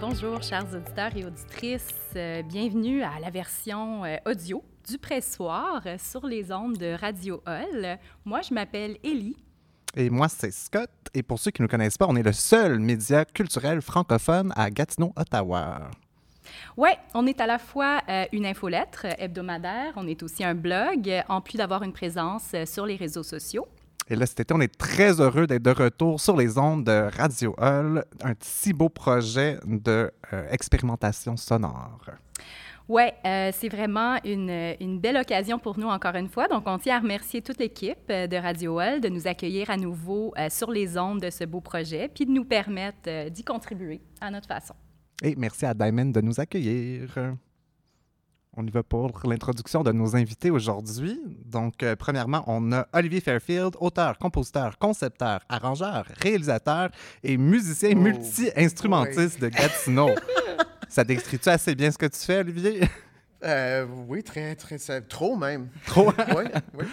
Bonjour, euh, bonjour, chers auditeurs et auditrices. Euh, bienvenue à la version euh, audio du pressoir sur les ondes de Radio Hall. Moi, je m'appelle Élie. Et moi, c'est Scott. Et pour ceux qui ne nous connaissent pas, on est le seul média culturel francophone à Gatineau, Ottawa. Oui, on est à la fois une infolettre hebdomadaire, on est aussi un blog, en plus d'avoir une présence sur les réseaux sociaux. Et là, cet été, on est très heureux d'être de retour sur les ondes de Radio Hall, un si beau projet d'expérimentation sonore. Oui, euh, c'est vraiment une, une, belle occasion pour nous, encore une fois. Donc, on tient à remercier toute l'équipe de Radio Hall de nous accueillir à nouveau euh, sur les ondes de ce beau projet, puis de nous permettre euh, d'y contribuer à notre façon. Et merci à Diamond de nous accueillir. On y va pour l'introduction de nos invités aujourd'hui. Donc, euh, premièrement, on a Olivier Fairfield, auteur, compositeur, concepteur, arrangeur, réalisateur et musicien Oh, multi-instrumentiste de Gatineau. Ça décrit-tu assez bien ce que tu fais, Olivier? Euh, oui, très, très, trop même. Trop. Oui, oui.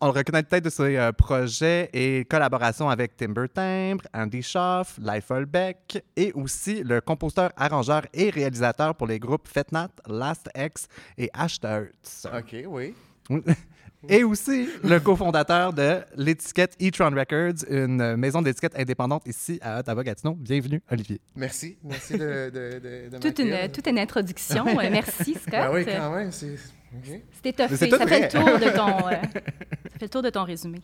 On le reconnaît peut-être de ses euh, projets et collaborations avec Timber Timbre, Andy Schaff, Life Beck et aussi le compositeur, arrangeur et réalisateur pour les groupes Fetnat, Last X et Ashtarts. OK, oui. Et aussi le cofondateur de l'étiquette E-Tron Records, une maison d'étiquette indépendante ici à Ottawa-Gatineau. Bienvenue, Olivier. Merci. Merci de, de, de, de Toute une, toute une introduction. Euh, Merci, Scott. Ben oui, quand même. C'est... OK. C'est étoffé. c'est tout Ça fait, le vrai. tour de ton, euh, ça fait le tour de ton résumé.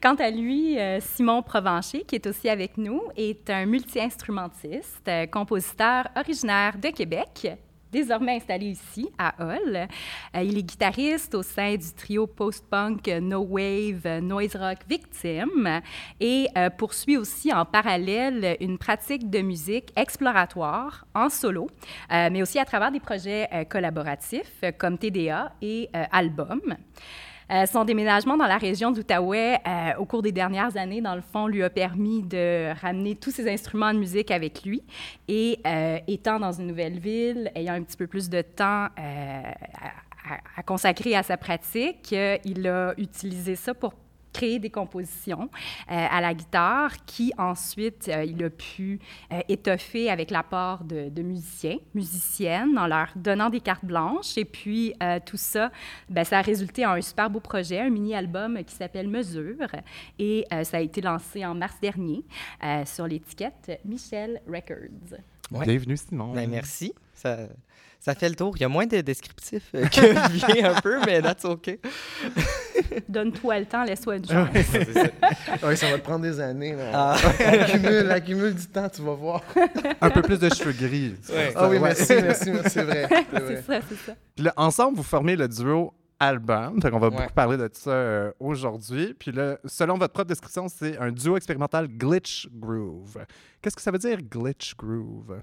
Quant à lui, euh, Simon Provencher, qui est aussi avec nous, est un multi-instrumentiste, compositeur originaire de Québec, désormais installé ici, à Hull. Euh, il est guitariste au sein du trio post-punk No Wave Noise Rock Victime et euh, poursuit aussi en parallèle une pratique de musique exploratoire en solo, euh, mais aussi à travers des projets collaboratifs comme TDA et Album. Euh, son déménagement dans la région d'Outaouais euh, au cours des dernières années, dans le fond, lui a permis de ramener tous ses instruments de musique avec lui. Et euh, étant dans une nouvelle ville, ayant un petit peu plus de temps à, à- consacrer à sa pratique, il a utilisé ça pour créer des compositions euh, à la guitare qui ensuite euh, il a pu euh, étoffer avec l'apport de, de musiciens, musiciennes, en leur donnant des cartes blanches. Et puis euh, tout ça, ben, ça a résulté en un super beau projet, un mini-album qui s'appelle Mesure. Et euh, ça a été lancé en mars dernier euh, sur l'étiquette Michel Records. Ouais. Bienvenue, Simon. Ben, merci. Ça, ça fait le tour. Il y a moins de descriptifs euh, que Olivier un peu, mais that's OK. Donne-toi le temps, laisse-toi une chance. Oui, ça va te prendre des années. Là. Ah. Accumule, accumule du temps, tu vas voir. Un peu plus de cheveux gris. Ouais. Ah oui, Ouais. merci, merci, merci, c'est vrai. c'est ça, c'est ça. Puis là, ensemble, vous formez le duo album. Donc, on va Ouais. beaucoup parler de ça euh, aujourd'hui. Puis là, selon votre propre description, c'est un duo expérimental glitch groove. Qu'est-ce que ça veut dire glitch groove?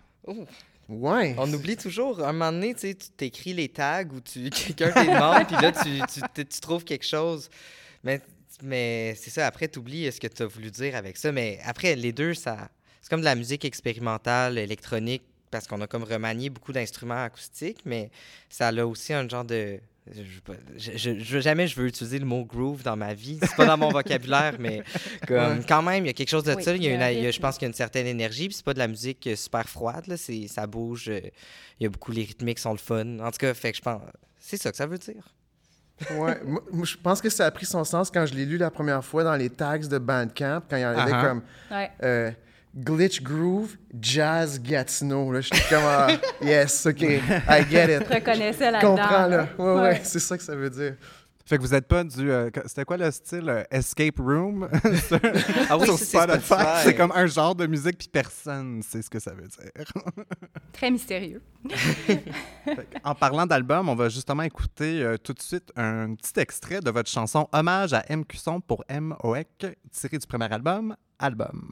On oublie toujours. Un moment donné, tu t'écris les tags ou tu quelqu'un te puis là, tu, trouves quelque chose. Mais, c'est ça, après, tu oublies ce que tu as voulu dire avec ça. Mais après, les deux, ça c'est comme de la musique expérimentale, électronique, parce qu'on a comme remanié beaucoup d'instruments acoustiques, mais ça a aussi un genre de. Je, je- jamais je veux utiliser le mot groove dans ma vie. C'est pas dans mon vocabulaire, mais comme, Ouais. quand même, il y a quelque chose de Oui, ça. Il y a une- un il y a- je pense qu'il y a une certaine énergie, puis c'est pas de la musique euh, super froide. Là, c'est- ça bouge. euh, Il y a beaucoup les rythmiques sont le fun. En tout cas, fait que je pense. C'est ça que ça veut dire. Ouais. Moi, je pense que ça a pris son sens quand je l'ai lu la première fois dans les tags de Bandcamp, quand il y en avait Ah ah. comme Ouais. euh, Glitch Groove, Jazz Gatineau. Là, j'étais comme, ah, yes, OK, I get it. Je reconnaissais Je là-dedans. comprends, là. Ouais, ouais, Ouais. c'est ça que ça veut dire. Fait que vous n'êtes pas du. euh, C'était quoi le style euh, Escape Room? Sur, Ah oui, sur Spotify? C'est comme un genre de musique, puis personne sait ce que ça veut dire. Très mystérieux. En parlant d'album, on va justement écouter euh, tout de suite un petit extrait de votre chanson Hommage à M. Cusson pour M. Oek, tiré du premier album, Album.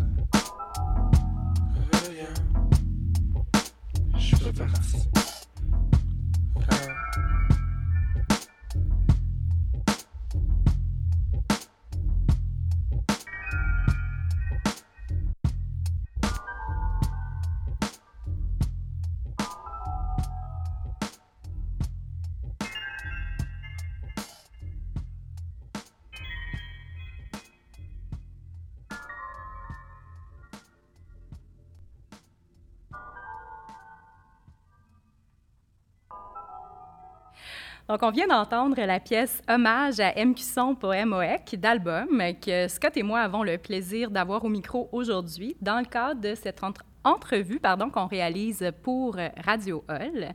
i'm time. Donc, on vient d'entendre la pièce Hommage à M. Cusson Poème OEC d'album que Scott et moi avons le plaisir d'avoir au micro aujourd'hui dans le cadre de cette entre- entrevue pardon, qu'on réalise pour Radio Hall.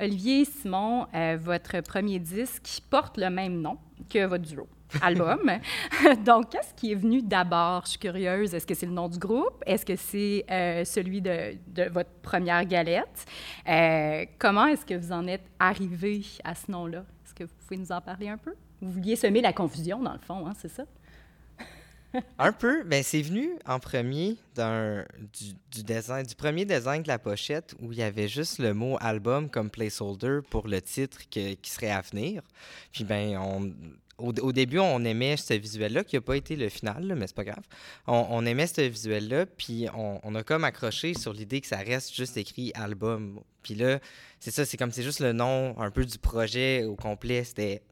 Olivier Simon, euh, votre premier disque porte le même nom que votre duo. Album. Donc, qu'est-ce qui est venu d'abord? Je suis curieuse. Est-ce que c'est le nom du groupe? Est-ce que c'est euh, celui de, votre première galette? Euh, comment est-ce que vous en êtes arrivé à ce nom-là? Est-ce que vous pouvez nous en parler un peu? Vous vouliez semer la confusion, dans le fond, hein, c'est ça? Un peu, ben c'est venu en premier du, premier design de la pochette où il y avait juste le mot album comme placeholder pour le titre qui serait à venir. Puis ben on au, au début, on aimait ce visuel-là, qui n'a pas été le final, là, mais c'est pas grave. On, on aimait ce visuel-là, puis on, on a comme accroché sur l'idée que ça reste juste écrit album. Puis là, c'est ça, c'est comme c'est juste le nom un peu du projet au complet, c'était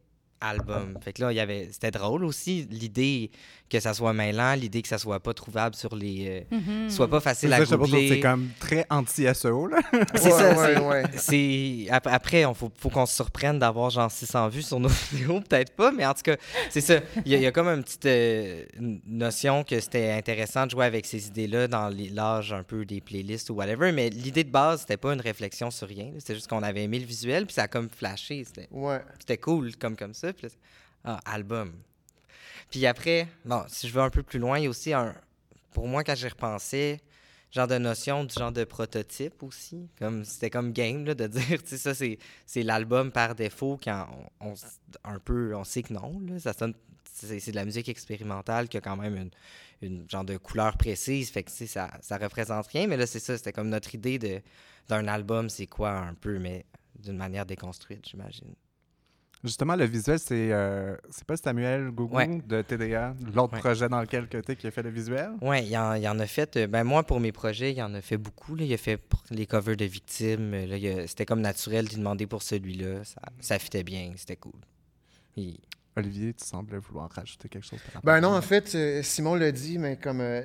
album. Fait que là, il y avait, c'était drôle aussi, l'idée que ça soit mêlant, l'idée que ça soit pas trouvable sur les. euh, soit pas facile à googler. c'est comme très anti-SEO, là. C'est Ouais, ça, ouais, c'est- ouais. c'est ap- après on faut, faut qu'on se surprenne d'avoir genre 600 vues sur nos vidéos peut-être pas mais en tout cas c'est ça il y, a- il y a comme une petite euh, notion que c'était intéressant de jouer avec ces idées là dans l'âge un peu des playlists ou whatever mais l'idée de base c'était pas une réflexion sur rien c'était juste qu'on avait aimé le visuel puis ça a comme flashé c'était Ouais. c'était cool comme comme ça ah album. Puis après bon si je vais un peu plus loin il y a aussi un pour moi quand j'y repensais genre de notion du genre de prototype aussi. Comme c'était comme game là, de dire tu sais ça c'est l'album par défaut quand on, sait que non ça sonne c'est de la musique expérimentale qui a quand même une, genre de couleur précise fait que ça ça représente rien mais là c'est ça c'était comme notre idée d'un album c'est quoi un peu mais d'une manière déconstruite j'imagine Justement, le visuel, c'est euh, c'est pas Samuel Gougou Ouais. de TDA, l'autre Ouais. projet dans lequel tu qui a fait le visuel? Ouais, il en, il en a fait. euh, ben moi, pour mes projets, il en a fait beaucoup. Là. Il a fait les covers de victimes. C'était comme naturel d'y demander pour celui-là. Ça, ça fitait bien, c'était cool. Il- Olivier, tu sembles vouloir rajouter quelque chose par Ben non, en fait, euh, Simon l'a dit, mais comme. euh,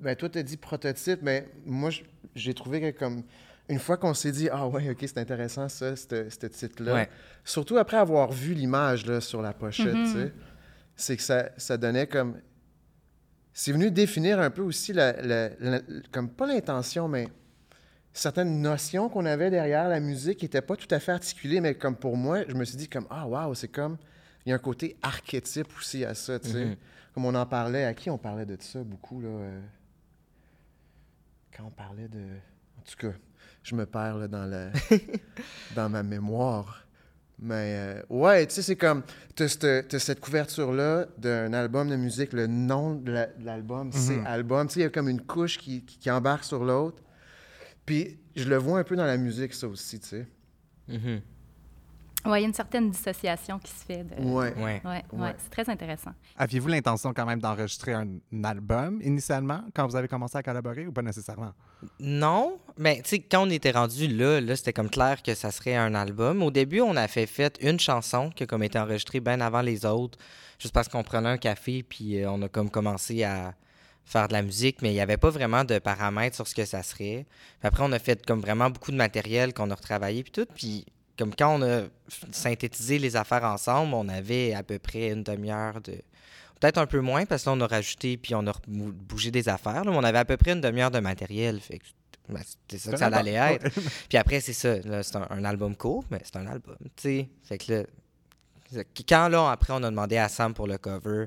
ben toi, t'as dit prototype, mais moi, j'ai trouvé que comme. Une fois qu'on s'est dit, ah ouais, ok, c'est intéressant ça, ce titre-là. Ouais. Surtout après avoir vu l'image là, sur la pochette, Mhm. tu sais, c'est que ça, ça donnait comme. C'est venu définir un peu aussi, la, la- la- comme pas l'intention, mais certaines notions qu'on avait derrière la musique qui n'étaient pas tout à fait articulées, mais comme pour moi, je me suis dit comme, ah waouh, c'est comme, il y a un côté archétype aussi à ça, tu sais. Mhm. Comme on en parlait, à qui on parlait de ça beaucoup, là? euh, Quand on parlait de... En tout cas, je me perds là, dans, dans ma mémoire. Mais euh, ouais, tu sais, c'est comme, tu as, cette couverture-là d'un album de musique, le nom de la- de l'album, c'est album. Tu sais, il y a comme une couche qui, qui- qui embarque sur l'autre. Puis je le vois un peu dans la musique, ça aussi, tu sais. Mhm. Oui, il y a une certaine dissociation qui se fait. De... Ouais. Ouais. Ouais, ouais, Ouais. c'est très intéressant. Aviez-vous l'intention quand même d'enregistrer un, un album initialement quand vous avez commencé à collaborer ou pas nécessairement? Non, mais tu sais, quand on était rendu là, là c'était comme clair que ça serait un album. Au début, on a fait, fait une chanson qui a comme été enregistrée bien avant les autres, juste parce qu'on prenait un café, puis euh, on a comme commencé à faire de la musique, mais il n'y avait pas vraiment de paramètres sur ce que ça serait. Puis après, on a fait comme vraiment beaucoup de matériel qu'on a retravaillé, puis tout, puis comme quand on a synthétisé les affaires ensemble, on avait à peu près une demi-heure de... Peut-être un peu moins, parce que là, on a rajouté, puis on a bougé des affaires. là, mais on avait à peu près une demi-heure de matériel. Fait que ben, c'était ça que ça allait être. Puis après, c'est ça. c'est un, un album court, mais c'est un album. tu sais. Fait que là, quand là, après, on a demandé à Sam pour le cover,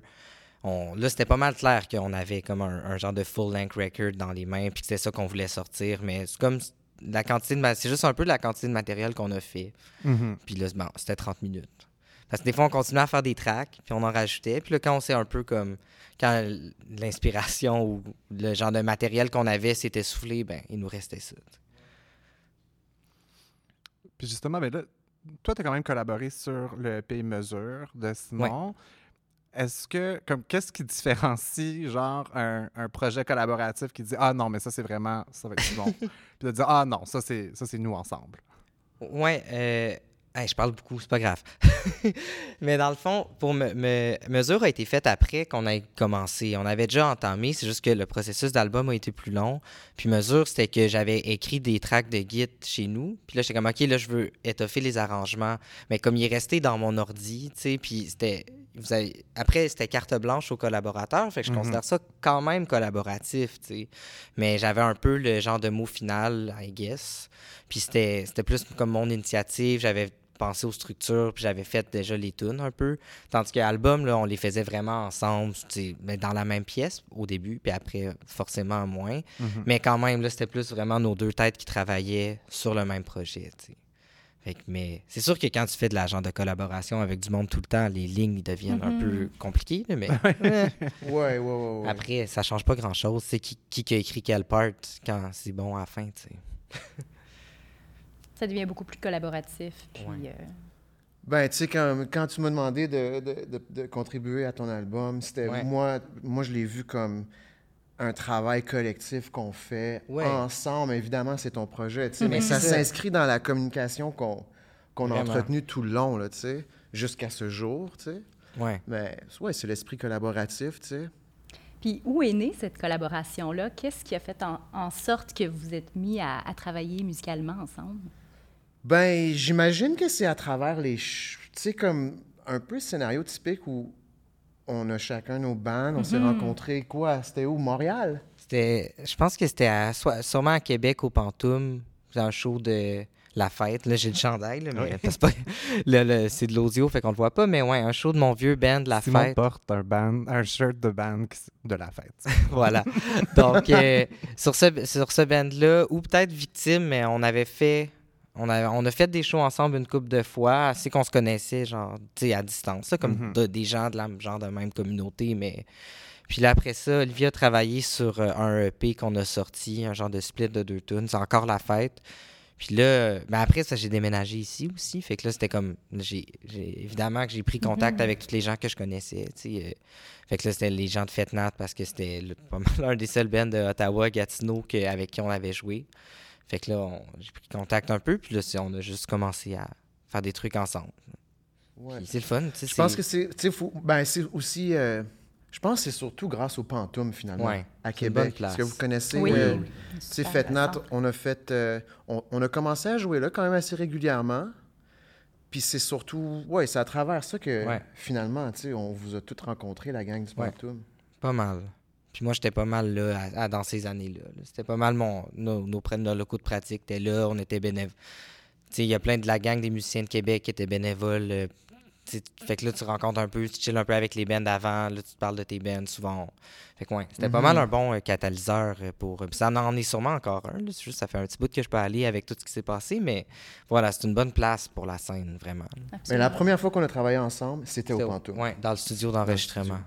on, là, c'était pas mal clair qu'on avait comme un, un genre de full-length record dans les mains, puis que c'était ça qu'on voulait sortir. Mais c'est comme la quantité de c'est juste un peu de la quantité de matériel qu'on a fait. Mhm. Puis là, bon, c'était 30 minutes. Parce que des fois, on continuait à faire des tracks, puis on en rajoutait. Puis là, quand on s'est un peu comme. Quand l'inspiration ou le genre de matériel qu'on avait s'est essoufflé, ben, il nous restait ça. Puis justement, ben là, toi, tu as quand même collaboré sur le EP Mesure de Simon. Est-ce que, comme, qu'est-ce qui différencie, genre, un, un projet collaboratif qui dit Ah non, mais ça, c'est vraiment, ça va être Simon. Puis de dire Ah non, ça, c'est, ça, c'est nous ensemble. Ouais, euh, hey, je parle beaucoup, c'est pas grave. Mais dans le fond, pour me, me- mesure a été faite après qu'on ait commencé. On avait déjà entamé, c'est juste que le processus d'album a été plus long. Puis mesure, c'était que j'avais écrit des tracks de Git chez nous. Puis là, j'étais comme, OK, là, je veux étoffer les arrangements. Mais comme il est resté dans mon ordi, tu sais, puis c'était. Vous avez, après, c'était carte blanche aux collaborateurs. Fait que je Mhm. considère ça quand même collaboratif, tu sais. Mais j'avais un peu le genre de mot final, I guess. Puis c'était c'était plus comme mon initiative. J'avais pensé aux structures, puis j'avais fait déjà les tunes un peu. Tandis que l'album, là, on les faisait vraiment ensemble, mais dans la même pièce au début, puis après, forcément moins. Mhm. Mais quand même, là, c'était plus vraiment nos deux têtes qui travaillaient sur le même projet. Fait que, mais c'est sûr que quand tu fais de la genre de collaboration avec du monde tout le temps, les lignes deviennent un Mhm. peu compliquées, mais Ouais, ouais, ouais. ouais. après, ça change pas grand-chose. C'est qui, qui qui a écrit quelle part quand c'est bon à la fin, tu sais? Ça devient beaucoup plus collaboratif. Puis, Ouais. euh, Ben, tu sais, quand, quand tu m'as demandé de, de- de- de contribuer à ton album, c'était Ouais. moi, moi, je l'ai vu comme un travail collectif qu'on fait Ouais. ensemble. Évidemment, c'est ton projet, tu sais, mais ça s'inscrit dans la communication qu'on qu'on a entretenue tout le long, là, tu sais, jusqu'à ce jour, tu sais. Ouais. Mais ouais, c'est l'esprit collaboratif, tu sais. Puis où est née cette collaboration-là? Qu'est-ce qui a fait en, en sorte que vous êtes mis à, à travailler musicalement ensemble? Ben, j'imagine que c'est à travers les... Tu sais, comme un peu scénario typique où on a chacun nos bandes, on s'est Mhm. rencontrés, quoi, c'était où, Montréal? C'était, je pense que c'était à, sûrement à Québec, au Pantoum, dans un show de La Fête. Là, j'ai le chandail, là, mais c'est, pas, le- le- c'est de l'audio, fait qu'on le voit pas. Mais ouais, un show de mon vieux band, La Simon Fête. porte un, band, un shirt de band de la fête. voilà. Donc, euh, sur ce, sur ce band-là, ou peut-être Victime, mais on avait fait. On a, on a fait des shows ensemble une couple de fois, assez qu'on se connaissait, genre, tu sais, à distance, là, comme Mhm. de- des gens de la genre de même communauté, mais. Puis là, après ça, Olivia a travaillé sur euh, un EP qu'on a sorti, un genre de split de deux tunes. C'est encore la fête. Puis là, mais après ça, j'ai déménagé ici aussi. Fait que là, c'était comme. j'ai Évidemment que j'ai pris contact Mhm. avec tous les gens que je connaissais. tu sais, euh, fait que là, c'était les gens de Fetnat parce que c'était le- pas mal un des seuls bands de Ottawa, Gatineau, que- avec qui on avait joué. Fait que là, on- j'ai pris contact un peu. Puis là, on a juste commencé à faire des trucs ensemble. Ouais. C'est le fun. tu sais, Je pense c'est- que c'est... Tu sais, faut- ben, c'est aussi... euh, je pense que c'est surtout grâce au Pantoum, finalement, Ouais, à Québec. Est-ce que vous connaissez... Oui. euh, Oui. Intéressant. on a fait... euh, on, on a commencé à jouer là quand même assez régulièrement. Puis c'est surtout... Ouais, c'est à travers ça que, Ouais. finalement, tu sais, on vous a tous rencontrés, la gang du Ouais. Pantoum. Pas mal. Puis moi, j'étais pas mal là à- à- dans ces années-là. là. C'était pas mal mon, nos, nos, nos locaux de pratique étaient là, on était bénévoles. Il y a plein de la gang des musiciens de Québec qui étaient bénévoles. euh, fait que là, tu rencontres un peu, tu chilles un peu avec les bands d'avant, là, tu te parles de tes bands souvent. Fait que ouais, c'était pas mal un bon euh, catalyseur euh, pour. puis ça en est sûrement encore un. là. C'est juste, ça fait un petit bout que je peux aller avec tout ce qui s'est passé, mais voilà, c'est une bonne place pour la scène, vraiment. Mais la première fois qu'on a travaillé ensemble, c'était au Pantoum. Ouais, dans le studio d'enregistrement.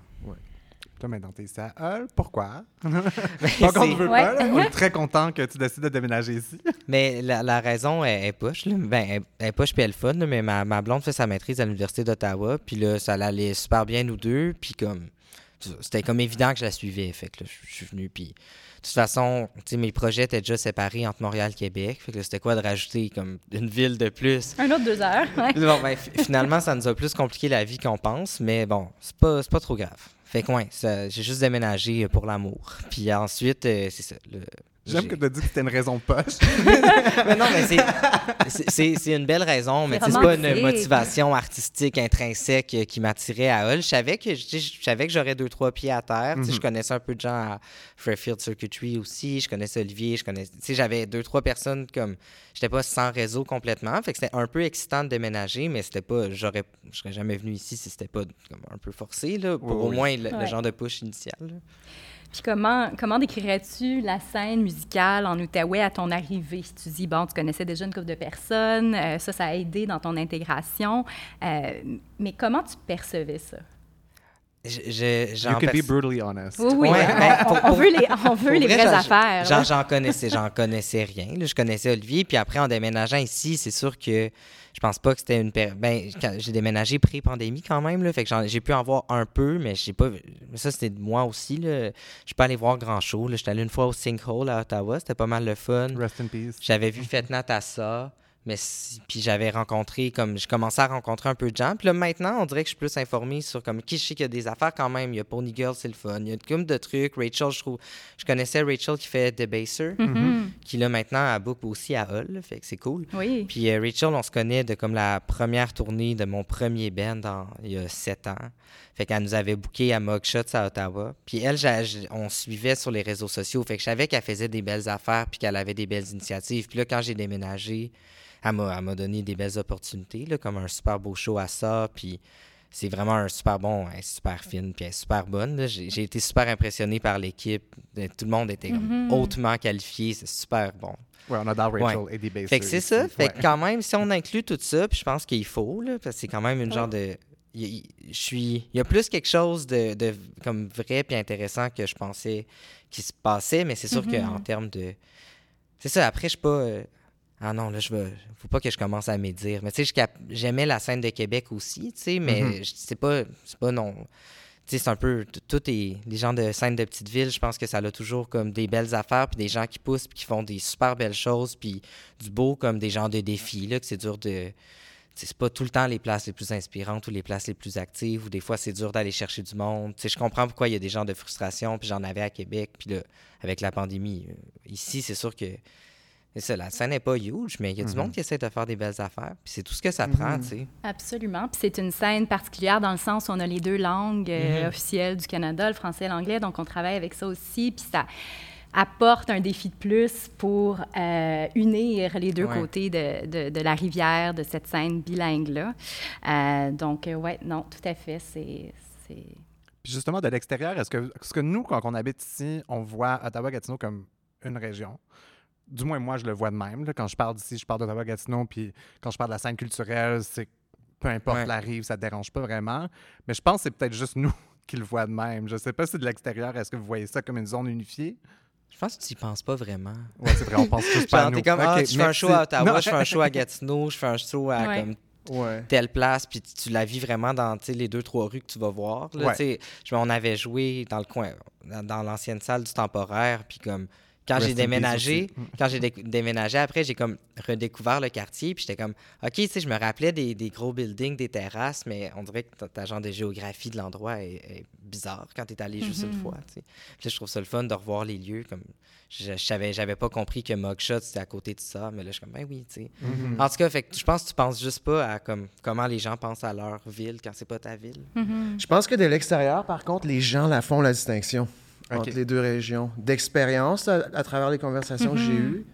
Toi, maintenant, t'es ici à Hull. Pourquoi? Pas qu'on ne veut Ouais. pas. là. On est très content que tu décides de déménager ici. Mais la, la raison est, est. Là. Ben, elle, elle est poche puis elle est fun, là, mais ma, ma blonde fait sa maîtrise à l'Université d'Ottawa. Puis là, ça allait super bien, nous deux. Puis comme. C'était comme évident que je la suivais. Fait que là, je je suis venu. Puis. De toute façon, tu sais, mes projets étaient déjà séparés entre Montréal et Québec. Fait que c'était quoi de rajouter comme une ville de plus? Un autre deux heures. ouais. Bon, ben, fi- finalement, ça nous a plus compliqué la vie qu'on pense, mais bon, c'est pas, pas trop grave. Fait que, ouais, j'ai juste déménagé pour l'amour. Puis ensuite, euh, c'est ça. le- J'aime j'ai- que tu as dit que c'était une raison poche. mais non, mais c'est- une belle raison, mais C'est pas une motivation artistique intrinsèque qui m'attirait à Hull. Je savais que, je je savais que j'aurais deux, trois pieds à terre. Tu sais, Mhm. Je connaissais un peu de gens à Fairfield Circuitry aussi. Je connaissais Olivier. Je connaissais, tu sais, j'avais deux, trois personnes comme. J'étais pas sans réseau complètement. Fait que c'était un peu excitant de déménager, mais c'était pas. J'aurais, je serais jamais venu ici si c'était pas comme un peu forcé, là, pour Oui, au oui. moins le, genre de push initial. là. Puis comment, comment décrirais-tu la scène musicale en Outaouais à ton arrivée? Tu dis, bon, tu connaissais déjà une couple de personnes, euh, ça, ça a aidé dans ton intégration, euh, mais comment tu percevais ça? Je, je- You can be brutally honest. Oui, oui, Ouais, on, ben, pour- veut les, on veut les vrai, vraies j'en- affaires. J'en, connaissais, j'en connaissais rien. là. Je connaissais Olivier, puis après, en déménageant ici, c'est sûr que je pense pas que c'était une péri- Ben, j'ai déménagé pré-pandémie quand même, là, fait que j'ai pu en voir un peu, mais j'ai pas. Ça, c'était de moi aussi. Là. Je suis pas allé voir grand show. là. J'étais allé une fois au Sinkhole à Ottawa, c'était pas mal le fun. Rest in peace. J'avais vu Fetnat à ça. Mais si- puis j'avais rencontré comme je commençais à rencontrer un peu de gens puis là maintenant on dirait que je suis plus informé sur comme qui je sais qu'il y a des affaires quand même il y a Pony Girl c'est le fun il y a comme de trucs Rachel je trouve je connaissais Rachel qui fait Debaser Mhm. qui là maintenant a book aussi à Hull, fait que c'est cool. Oui. Puis euh, Rachel, on se connaît de comme la première tournée de mon premier band il y a sept ans. Fait qu'elle nous avait booké à Mugshots à Ottawa. Puis elle, j'- on suivait sur les réseaux sociaux. Fait que je savais qu'elle faisait des belles affaires puis qu'elle avait des belles initiatives. Puis là, quand j'ai déménagé, elle m'a donné des belles opportunités, là, comme un super beau show à ça. Puis c'est vraiment un super bon, elle est super fine, puis elle est super bonne. J'ai été super impressionné par l'équipe. Tout le monde était comme Mhm. hautement qualifié. C'est super bon. Ouais, on adore Rachel et des Fait que c'est ça. Fait que quand même, si on inclut tout ça, puis je pense qu'il faut, là, parce que c'est quand même une genre de. il- il- Je suis. Il y a plus quelque chose de, de comme vrai puis intéressant que je pensais qui se passait, mais c'est sûr Mhm. qu'en termes de. C'est ça, après, je suis pas. Ah non, là, je veux. Faut pas que je commence à médire. Mais tu sais, j'aimais la scène de Québec aussi, tu sais, mais Mhm. je- c'est pas. C'est pas non. Tu sais, c'est un peu. Tout est. Les gens de scène de petite ville, je pense que ça a toujours comme des belles affaires, puis des gens qui poussent, puis qui font des super belles choses, puis du beau comme des gens de défis, là, que c'est dur de. tu sais, C'est pas tout le temps les places les plus inspirantes ou les places les plus actives, ou des fois c'est dur d'aller chercher du monde. Tu sais, je comprends pourquoi il y a des gens de frustration, puis j'en avais à Québec, puis là, avec la pandémie. euh, ici, c'est sûr que. C'est ça, la scène n'est pas huge, mais il y a du monde qui essaie de faire des belles affaires, puis c'est tout ce que ça prend, Mhm. tu sais. Absolument. Puis c'est une scène particulière dans le sens où on a les deux langues euh, Mhm. officielles du Canada, le français et l'anglais, donc on travaille avec ça aussi. Puis ça apporte un défi de plus pour euh, unir les deux Ouais. côtés de, de- de la rivière, de cette scène bilingue-là. Euh, donc, oui, ouais, non, tout à fait. C'est. c'est- Puis justement, de l'extérieur, est-ce que, est-ce que nous, quand on habite ici, on voit Ottawa-Gatineau comme une région? Du moins, moi, je le vois de même. là. Quand je parle d'ici, je parle d'Ottawa-Gatineau, puis quand je parle de la scène culturelle, c'est peu importe Ouais. la rive, ça ne dérange pas vraiment. Mais je pense que c'est peut-être juste nous qui le voient de même. Je sais pas si de l'extérieur, est-ce que vous voyez ça comme une zone unifiée? Je pense que tu y penses pas vraiment. Ouais, c'est vrai, on pense tous pas à nous. t'es comme, ah, Ok, je fais un show à Ottawa, Non. je fais un show à Gatineau, je fais un show à Ouais. comme Ouais. telle place, puis tu, tu la vis vraiment dans les deux, trois rues que tu vas voir. Là, Ouais. tu sais, je- on avait joué dans le coin, dans, dans l'ancienne salle du temporaire, puis comme quand j'ai déménagé. Mm. quand j'ai dé- déménagé après, j'ai comme redécouvert le quartier, puis j'étais comme, OK, tu sais, je me rappelais des, des gros buildings, des terrasses, mais on dirait que ta, ta genre de géographie de l'endroit est, est bizarre quand tu es allé juste une Mhm. fois. tu sais. Puis là, je trouve ça le fun de revoir les lieux, comme je, je savais, j'avais pas compris que Mugshot c'était à côté de ça, mais là, je suis comme, ben oui, tu sais. Mhm. En tout cas, fait que je pense que tu penses juste pas à comme, comment les gens pensent à leur ville quand c'est pas ta ville. Mhm. Je pense que de l'extérieur, par contre, les gens la font la distinction Entre les deux régions. D'expérience, à, à travers les conversations que j'ai Mhm. eues,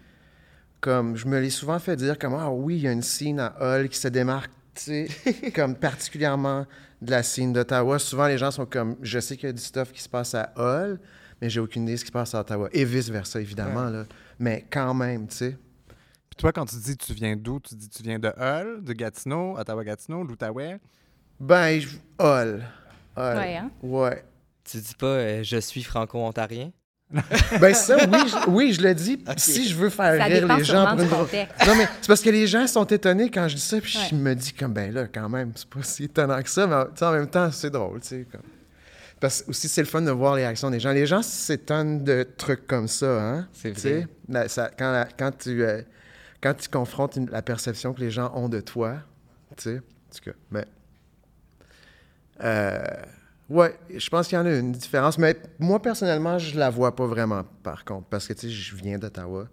comme je me l'ai souvent fait dire comme ah oui, il y a une scène à Hull qui se démarque, tu sais, comme particulièrement de la scène d'Ottawa. Souvent, les gens sont comme je sais qu'il y a du stuff qui se passe à Hull, mais j'ai aucune idée de ce qui se passe à Ottawa. Et vice-versa, évidemment. Là. Mais quand même, tu sais. Puis toi, quand tu dis tu viens d'où, tu dis tu viens de Hull, de Gatineau, Ottawa-Gatineau, l'Outaouais? Ben, je- Hull. Hull. Ouais, hein? Ouais. Tu dis pas euh, je suis franco-ontarien? Ben ça, oui, je, oui, je le dis. Si je veux faire Ça rire les gens pour une. Non, mais c'est parce que les gens sont étonnés quand je dis ça, puis je Ouais. me dis comme, ben là, quand même, c'est pas si étonnant que ça, mais en même temps, c'est drôle, tu sais. Comme... Parce que aussi, c'est le fun de voir les réactions des gens. Les gens s'étonnent de trucs comme ça, hein? C'est Tu sais, vrai. la- ça- quand, la- quand, tu, euh, quand tu confrontes une- la perception que les gens ont de toi, tu sais, en tout cas, mais... Euh, Ouais, je pense qu'il y en a une différence, mais moi, personnellement, je la vois pas vraiment, par contre, parce que, tu sais, je viens d'Ottawa,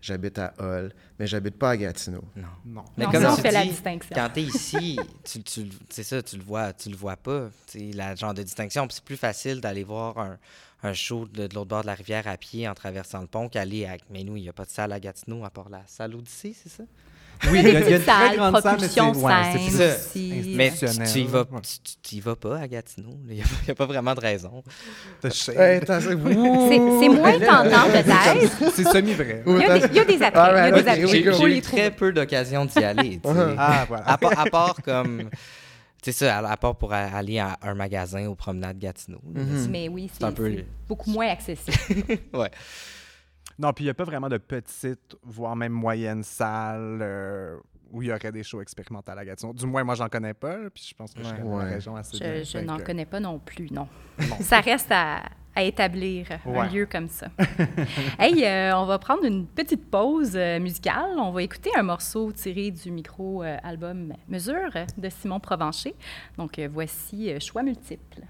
j'habite à Hull, mais j'habite pas à Gatineau. Non. Non. Mais Non, comme ça, on tu fait la dis, distinction. Quand t'es ici, tu, tu, c'est ça, tu le vois, tu le vois pas. Tu sais, la genre de distinction. C'est plus facile d'aller voir un, un show de, de l'autre bord de la rivière à pied en traversant le pont qu'aller à. Mais nous, il n'y a pas de salle à Gatineau à part la salle Odyssée, c'est ça? Oui, Il y a des une petites très salles, grande salle, mais c'est propulsion ouais, plus. Mais tu, Institutionnel, tu y vas, tu, tu- vas pas à Gatineau. Il n'y a, y a pas vraiment de raison. Hey, c'est moins tentant, peut-être. C'est semi-vrai. Il y, a des, il y a des attraits. Alright, il y a des ok, attraits. we J'ai eu très peu d'occasions d'y aller. Uh-huh. Ah, voilà. à, part, à part comme. C'est ça, à, à part pour aller à un magasin aux promenades Gatineau. Mhm. Mais oui, C'est un peu- beaucoup moins accessible. Ouais. Non, puis il n'y a pas vraiment de petites, voire même moyennes salles euh, où il y aurait des shows expérimentaux à Gatineau. Du moins, moi, j'en connais pas, puis je pense que je Ouais. connais la Ouais. région assez bien. Je, je Fait n'en que- connais pas non plus, non. Bon. Ça reste à, à établir un Ouais. lieu comme ça. hey, euh, on va prendre une petite pause euh, musicale. On va écouter un morceau tiré du micro-album Mesure de Simon Provencher. Donc, euh, voici euh, Choix multiples.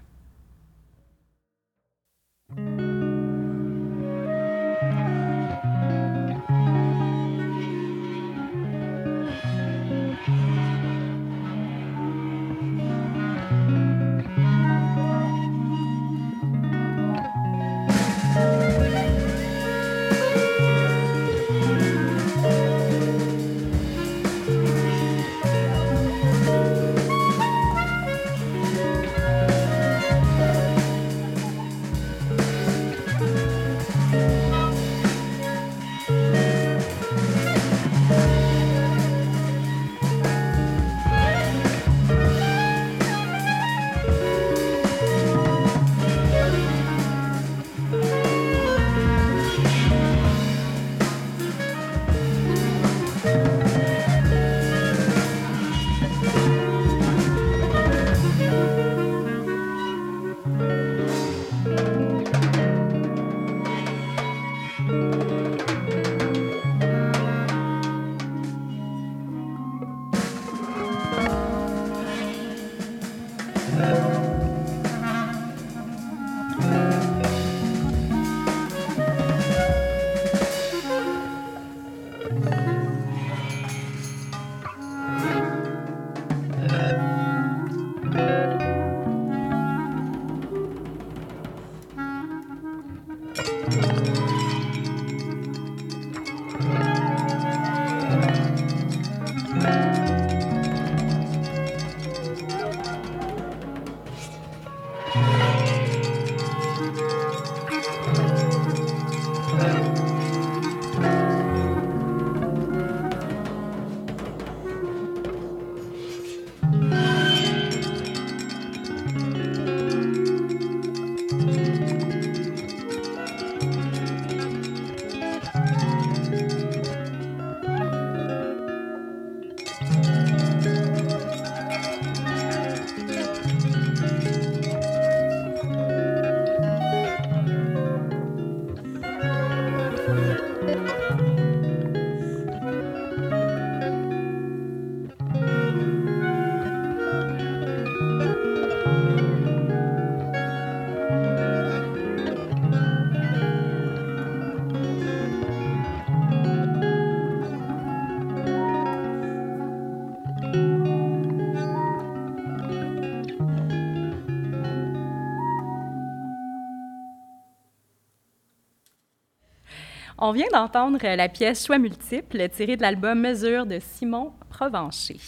On vient d'entendre euh, la pièce Choix multiples tirée de l'album Mesure de Simon Provencher.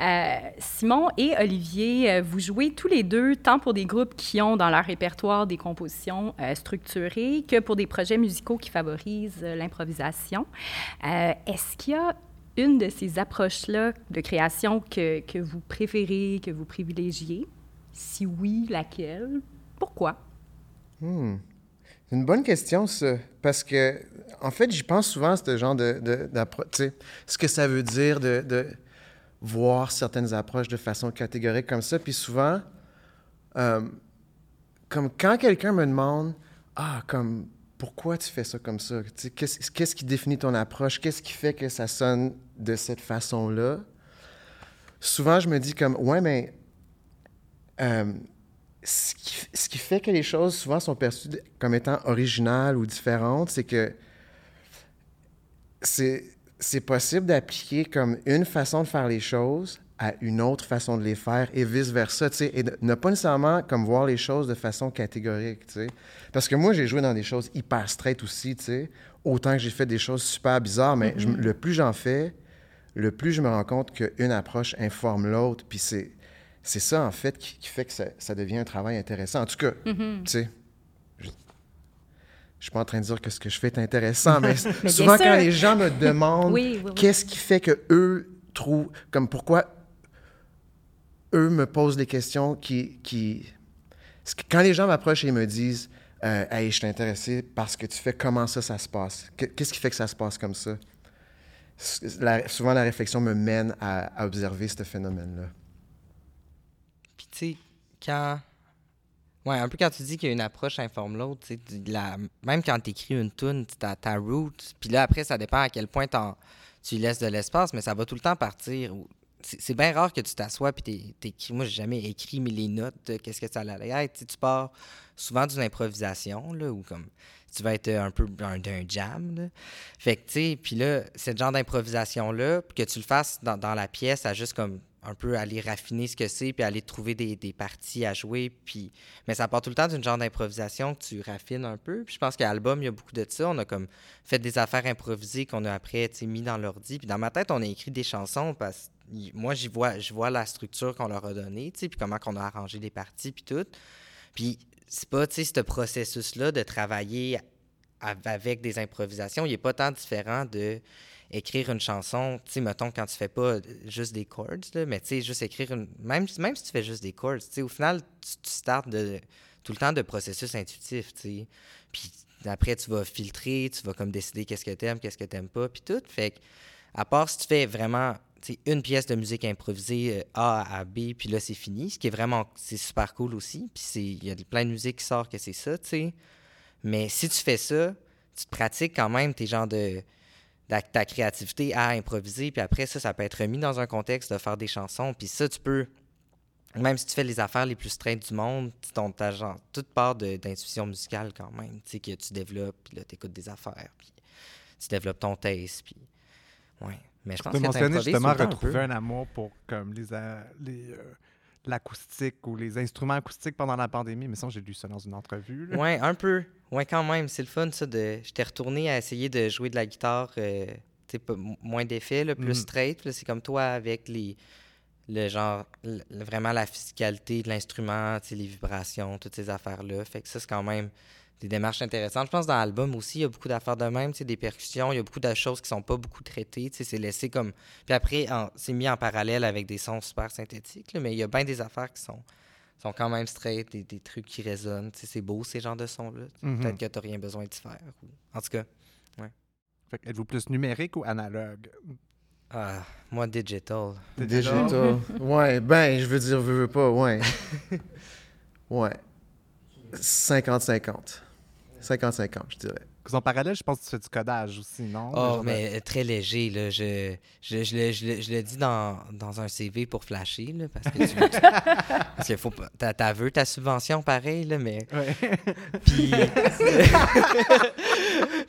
Euh, Simon et Olivier, euh, vous jouez tous les deux tant pour des groupes qui ont dans leur répertoire des compositions structurées que pour des projets musicaux qui favorisent l'improvisation. Est-ce qu'il y a une de ces approches-là de création que, que vous préférez, que vous privilégiez? Si oui, laquelle? Pourquoi? Hmm. C'est une bonne question, ça. Parce que, en fait, j'y pense souvent à ce genre de, de- sais, ce que ça veut dire de, de voir certaines approches de façon catégorique comme ça. Puis souvent, euh, comme quand quelqu'un me demande, ah, comme, pourquoi tu fais ça comme ça? Qu'est-ce qui définit ton approche? Qu'est-ce qui fait que ça sonne de cette façon-là? Souvent, je me dis comme, ouais, mais euh, ce qui, f- ce qui fait que les choses souvent sont perçues comme étant originales ou différentes, c'est que c'est possible d'appliquer comme une façon de faire les choses à une autre façon de les faire et vice-versa, tu sais, et de- ne pas nécessairement comme voir les choses de façon catégorique, tu sais. Parce que moi, j'ai joué dans des choses hyper straight aussi, tu sais, autant que j'ai fait des choses super bizarres, mais je- le plus j'en fais, le plus je me rends compte qu'une approche informe l'autre, puis c'est c'est ça, en fait, qui, qui fait que ça, ça devient un travail intéressant. En tout cas, tu sais, je suis pas en train de dire que ce que je fais est intéressant, mais, souvent quand les gens me demandent Oui, oui, oui. qu'est-ce qui fait que eux trouvent, comme pourquoi eux me posent des questions qui... Quand les gens m'approchent et me disent euh, Hey, je suis intéressé parce que tu fais comment ça, ça se passe? Que- Qu'est-ce qui fait que ça se passe comme ça? La- souvent, la réflexion me mène à, à observer ce phénomène-là. Puis, tu sais, quand. Ouais, un peu quand tu dis qu'il y a une approche informe l'autre, tu sais, même quand tu écris une tune, ta, ta route, puis là, après, ça dépend à quel point tu laisses de l'espace, mais ça va tout le temps partir. C'est bien rare que tu t'assoies puis t'é- t'écris. Moi, j'ai jamais écrit mais les notes, de qu'est-ce que ça allait être. Tu pars souvent d'une improvisation, là, ou comme tu vas être un peu un- d'un jam. Là. Fait que, tu sais, puis là, ce genre d'improvisation-là, que tu le fasses dans, dans la pièce, à juste comme un peu aller raffiner ce que c'est, puis aller trouver des, parties à jouer. Puis... Mais ça part tout le temps d'une genre d'improvisation que tu raffines un peu. Puis je pense qu'à l'album, il y a beaucoup de ça. On a comme fait des affaires improvisées qu'on a après mis dans l'ordi. Puis dans ma tête, on a écrit des chansons parce que moi, j'y vois, je vois la structure qu'on leur a donnée, puis comment qu'on a arrangé les parties, puis tout. Puis c'est pas, ce processus-là de travailler av- avec des improvisations, il n'est pas tant différent de écrire une chanson, tu sais, mettons, quand tu fais pas juste des chords, mais tu sais, juste écrire une... Même, même si tu fais juste des chords, tu sais, au final, tu, tu startes de, tout le temps de processus intuitif, tu sais. Puis après, tu vas filtrer, tu vas comme décider qu'est-ce que t'aimes, qu'est-ce que t'aimes pas, puis tout. Fait que, à part si tu fais vraiment une pièce de musique improvisée euh, A à B, puis là, c'est fini, ce qui est vraiment, c'est super cool aussi. Puis il y a plein de musique qui sort que c'est ça, tu sais. Mais si tu fais ça, tu pratiques quand même tes genres de ta, ta créativité à improviser, puis après ça, ça peut être remis dans un contexte de faire des chansons, puis ça, tu peux, même si tu fais les affaires les plus straight du monde, tu- ton, ta, genre, toute part d'intuition musicale quand même, tu sais, que tu développes, puis là, tu écoutes des affaires, puis tu développes ton taste, puis... Ouais. Mais je pense Tu que mentionné t'improvises justement un retrouver un amour pour comme les euh, l'acoustique ou les instruments acoustiques pendant la pandémie. Mais ça, j'ai lu ça dans une entrevue. Ouais, un peu. Ouais, quand même. C'est le fun, ça. De... J'étais retourné à essayer de jouer de la guitare, euh, moins d'effets, là, plus Mhm. straight. là. C'est comme toi avec les. Le genre, vraiment la physicalité de l'instrument, les vibrations, toutes ces affaires-là. Fait que ça, c'est quand même des démarches intéressantes. Je pense que dans l'album aussi, il y a beaucoup d'affaires de même, tu sais, des percussions, il y a beaucoup de choses qui sont pas beaucoup traitées, tu sais, c'est laissé comme... Puis après, c'est mis en parallèle avec des sons super synthétiques, là, mais il y a bien des affaires qui sont, sont quand même straight, des, des trucs qui résonnent, tu sais, c'est beau ces genres de sons-là. Mhm. Peut-être que tu rien besoin d'y faire. ou- En tout cas, Fait que Êtes-vous plus numérique ou analogue? ah, moi, digital. Digital. ouais, ben, je veux dire, veux, veux pas, ouais. ouais. 50-50. 50-50, je dirais. En parallèle, je pense que tu fais du codage aussi, non? Oh, de- mais euh, très léger, là. Je, je, je, le, je, le, je le dis dans, dans un CV pour flasher, là, parce que tu veux- parce qu'il faut pas... T'as, t'as vu ta subvention, pareil, là, mais... Ouais. Puis...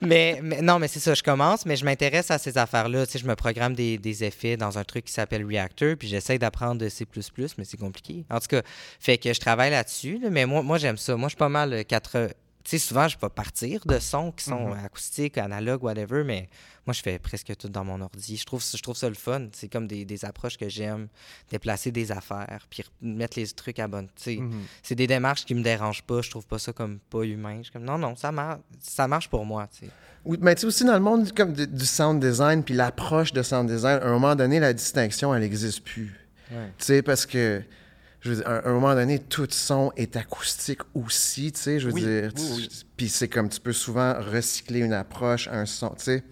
mais, mais non, mais c'est ça, je commence, mais je m'intéresse à ces affaires-là. Tu sais, je me programme des, des effets dans un truc qui s'appelle Reactor, puis j'essaie d'apprendre C++, mais c'est compliqué. En tout cas, fait que je travaille là-dessus, là, mais moi, moi j'aime ça. Moi, je suis pas mal euh, sais, souvent, je vais partir de sons qui sont Mhm. acoustiques, analogues, whatever, mais moi, je fais presque tout dans mon ordi. Je trouve, je trouve ça le fun. C'est comme des, des approches que j'aime, déplacer des affaires, puis mettre les trucs à bonne... Tu sais, Mhm. c'est des démarches qui me dérangent pas. Je trouve pas ça comme pas humain. Je suis comme non, non, ça marche, ça marche pour moi. Oui, mais tu sais, aussi dans le monde comme du, du sound design, puis l'approche de sound design, à un moment donné, la distinction, elle n'existe plus. Ouais. Tu sais, parce que, je veux dire, à un moment donné, tout son est acoustique aussi, tu sais, je veux Oui, dire. oui, oui. tu- Puis c'est comme, tu peux souvent recycler une approche, un son, tu sais.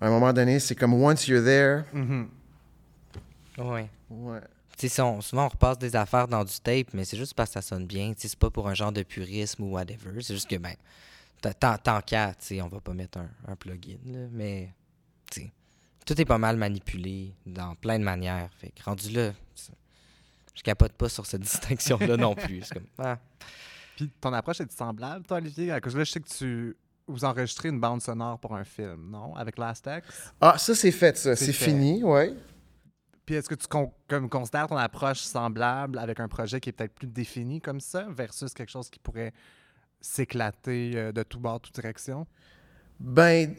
À un moment donné, c'est comme once you're there, Mhm. Ouais. ouais. Tu sais, si on- souvent on repasse des affaires dans du tape, mais c'est juste parce que ça sonne bien. Tu sais, c'est pas pour un genre de purisme ou whatever. C'est juste que ben, tant, qu'à, tu sais, on va pas mettre un, un plugin, là, mais tu sais, tout est pas mal manipulé dans plein de manières. Fait que rendu là, je capote pas sur cette distinction-là non plus. C'est comme, ah. Puis ton approche est semblable, toi, Olivier? À cause là, je sais que tu vous enregistrez une bande sonore pour un film, non? Avec Lastex? Ah, ça, c'est fait, ça. C'est fini, ouais. Puis est-ce que tu con- comme, considères ton approche semblable avec un projet qui est peut-être plus défini comme ça versus quelque chose qui pourrait s'éclater euh, de tout bord, toute direction? Ben,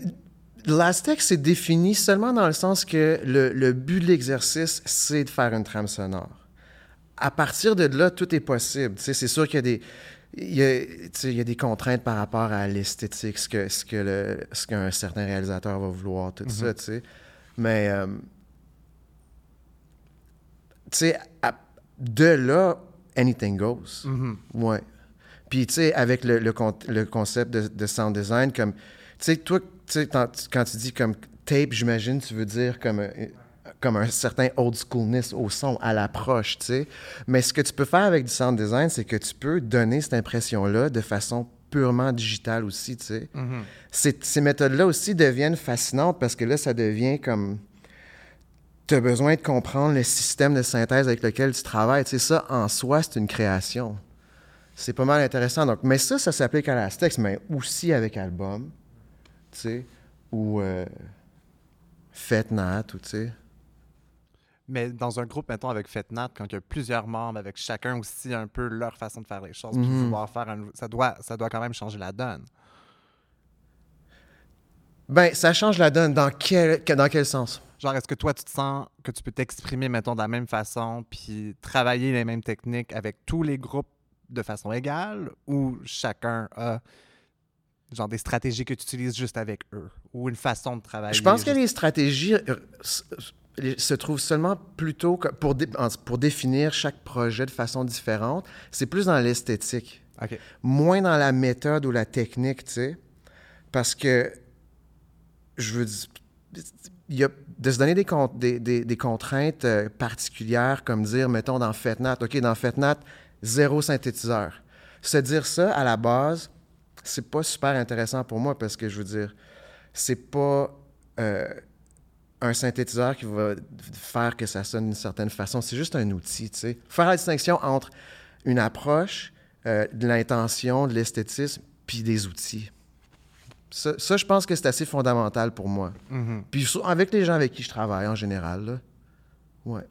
l'Aztec, c'est défini seulement dans le sens que le, le but de l'exercice, c'est de faire une trame sonore. À partir de là, tout est possible. C'est sûr qu'il y a des... Il y, a, il y a des contraintes par rapport à l'esthétique, ce que ce que le, ce qu'un certain réalisateur va vouloir, tout ça, tu sais. Mais euh, tu sais, de là, anything goes. Ouais. Puis, tu sais, avec le, le, con- le concept de, de sound design, comme, tu sais, toi, quand, tu dis comme tape, j'imagine, tu veux dire comme un, comme un certain old schoolness au son, à l'approche, tu sais. Mais ce que tu peux faire avec du sound design, c'est que tu peux donner cette impression-là de façon purement digitale aussi, tu sais. Ces, ces méthodes-là aussi deviennent fascinantes parce que là, ça devient comme tu as besoin de comprendre le système de synthèse avec lequel tu travailles. Tu sais, ça, en soi, c'est une création. C'est pas mal intéressant. Donc, mais ça, ça s'applique à l'Aztex, mais aussi avec album, tu sais, ou euh, Fête Nat, ou tu sais. Mais dans un groupe, mettons, avec FetNat, quand il y a plusieurs membres, avec chacun aussi un peu leur façon de faire les choses, vouloir faire un... ça, doit, ça doit quand même changer la donne. Ben, ça change la donne. Dans quel, que- dans quel sens? Genre, est-ce que toi, tu te sens que tu peux t'exprimer, mettons, de la même façon, puis travailler les mêmes techniques avec tous les groupes de façon égale, ou chacun a, genre, des stratégies que tu utilises juste avec eux, ou une façon de travailler? Je pense que juste- les stratégies euh, se trouvent seulement plutôt pour, dé- pour définir chaque projet de façon différente. C'est plus dans l'esthétique. Moins dans la méthode ou la technique, tu sais. Parce que, je veux dire, il y a, de se donner des, con- des, des- des contraintes euh, particulières, comme dire, mettons, dans FetNat, OK, dans FetNat, zéro synthétiseur. Se dire ça, à la base, c'est pas super intéressant pour moi parce que, je veux dire, c'est pas euh, un synthétiseur qui va faire que ça sonne d'une certaine façon. C'est juste un outil, tu sais. Faire la distinction entre une approche, euh, de l'intention, de l'esthétisme, puis des outils. Ça, ça, je pense que c'est assez fondamental pour moi. Mhm. Puis avec les gens avec qui je travaille en général, là. Ouais.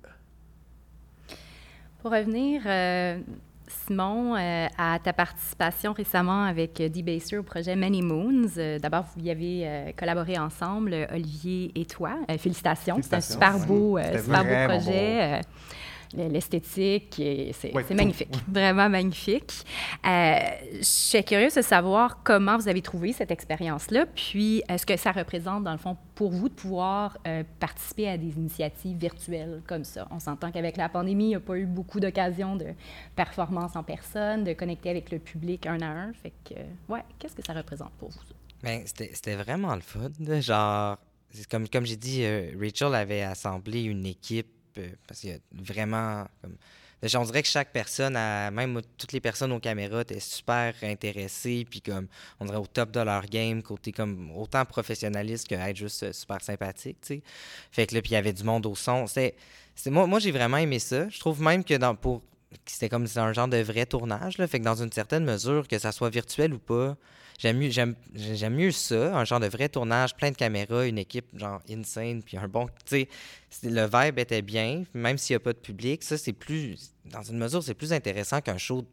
Pour revenir, euh, Simon, euh, à ta participation récemment avec euh, D-Baser au projet Many Moons. Euh, D'abord, vous y avez euh, collaboré ensemble, Olivier et toi. Félicitations. C'est un super beau, super beau projet. L'esthétique, c'est Ouais, magnifique, vraiment magnifique. Euh, je suis curieuse de savoir comment vous avez trouvé cette expérience-là, puis est-ce que ça représente, dans le fond, pour vous de pouvoir euh, participer à des initiatives virtuelles comme ça. On s'entend qu'avec la pandémie, il n'y a pas eu beaucoup d'occasions de performance en personne, de connecter avec le public un à un. Fait que, euh, ouais, qu'est-ce que ça représente pour vous? Ben, c'était c'était vraiment le fun. Genre, comme, comme j'ai dit, euh, Rachel avait assemblé une équipe euh, parce qu'il y a vraiment. On dirait que chaque personne, même toutes les personnes aux caméras, étaient super intéressées, puis comme, on dirait au top de leur game, côté comme autant professionnaliste que être juste euh, super sympathique, tu sais. Fait que là, puis il y avait du monde au son. C'est- moi, moi j'ai vraiment aimé ça. Je trouve même que dans, pour, c'était comme un genre de vrai tournage, là. Fait que dans une certaine mesure, que ça soit virtuel ou pas, J'aime mieux, j'aime, mieux ça, un genre de vrai tournage, plein de caméras, une équipe genre insane, puis un bon. Tu sais, le vibe était bien, même s'il n'y a pas de public. Ça, c'est plus. Dans une mesure, c'est plus intéressant qu'un show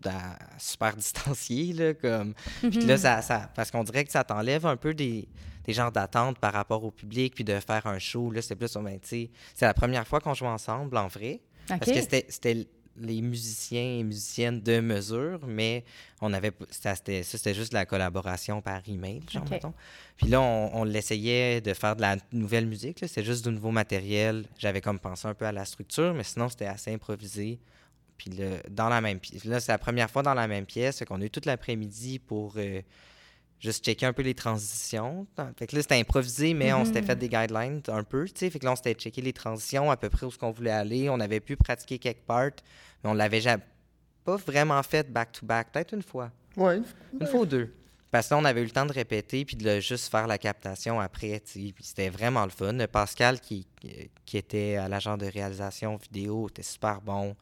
super distancié, là. Comme, Puis là, ça, ça- parce qu'on dirait que ça t'enlève un peu des, des genres d'attentes par rapport au public, puis de faire un show. Là, c'est plus. ben, tu sais, c'est la première fois qu'on joue ensemble, en vrai. Parce que c'était les musiciens et musiciennes de mesure, mais on avait ça c'était, ça, c'était juste la collaboration par email, genre, OK. mettons. Puis là, on, on l'essayait de faire de la nouvelle musique, là, c'était juste du nouveau matériel. J'avais comme pensé un peu à la structure, mais sinon, c'était assez improvisé. Puis là, dans la même pièce. Là, c'est la première fois dans la même pièce, qu'on a eu toute l'après-midi pour euh, juste checker un peu les transitions. Fait que là, c'était improvisé, mais on s'était fait des guidelines un peu, tu sais. Fait que là, on s'était checké les transitions, à peu près où ce qu'on voulait aller. On avait pu pratiquer quelque part, mais on l'avait jamais pas vraiment fait back-to-back, peut-être une fois. Ouais. Une fois ou deux. parce que là, on avait eu le temps de répéter puis de le- juste faire la captation après. C'était vraiment le fun. Pascal, qui, qui était à l'agent de réalisation vidéo, était super bon.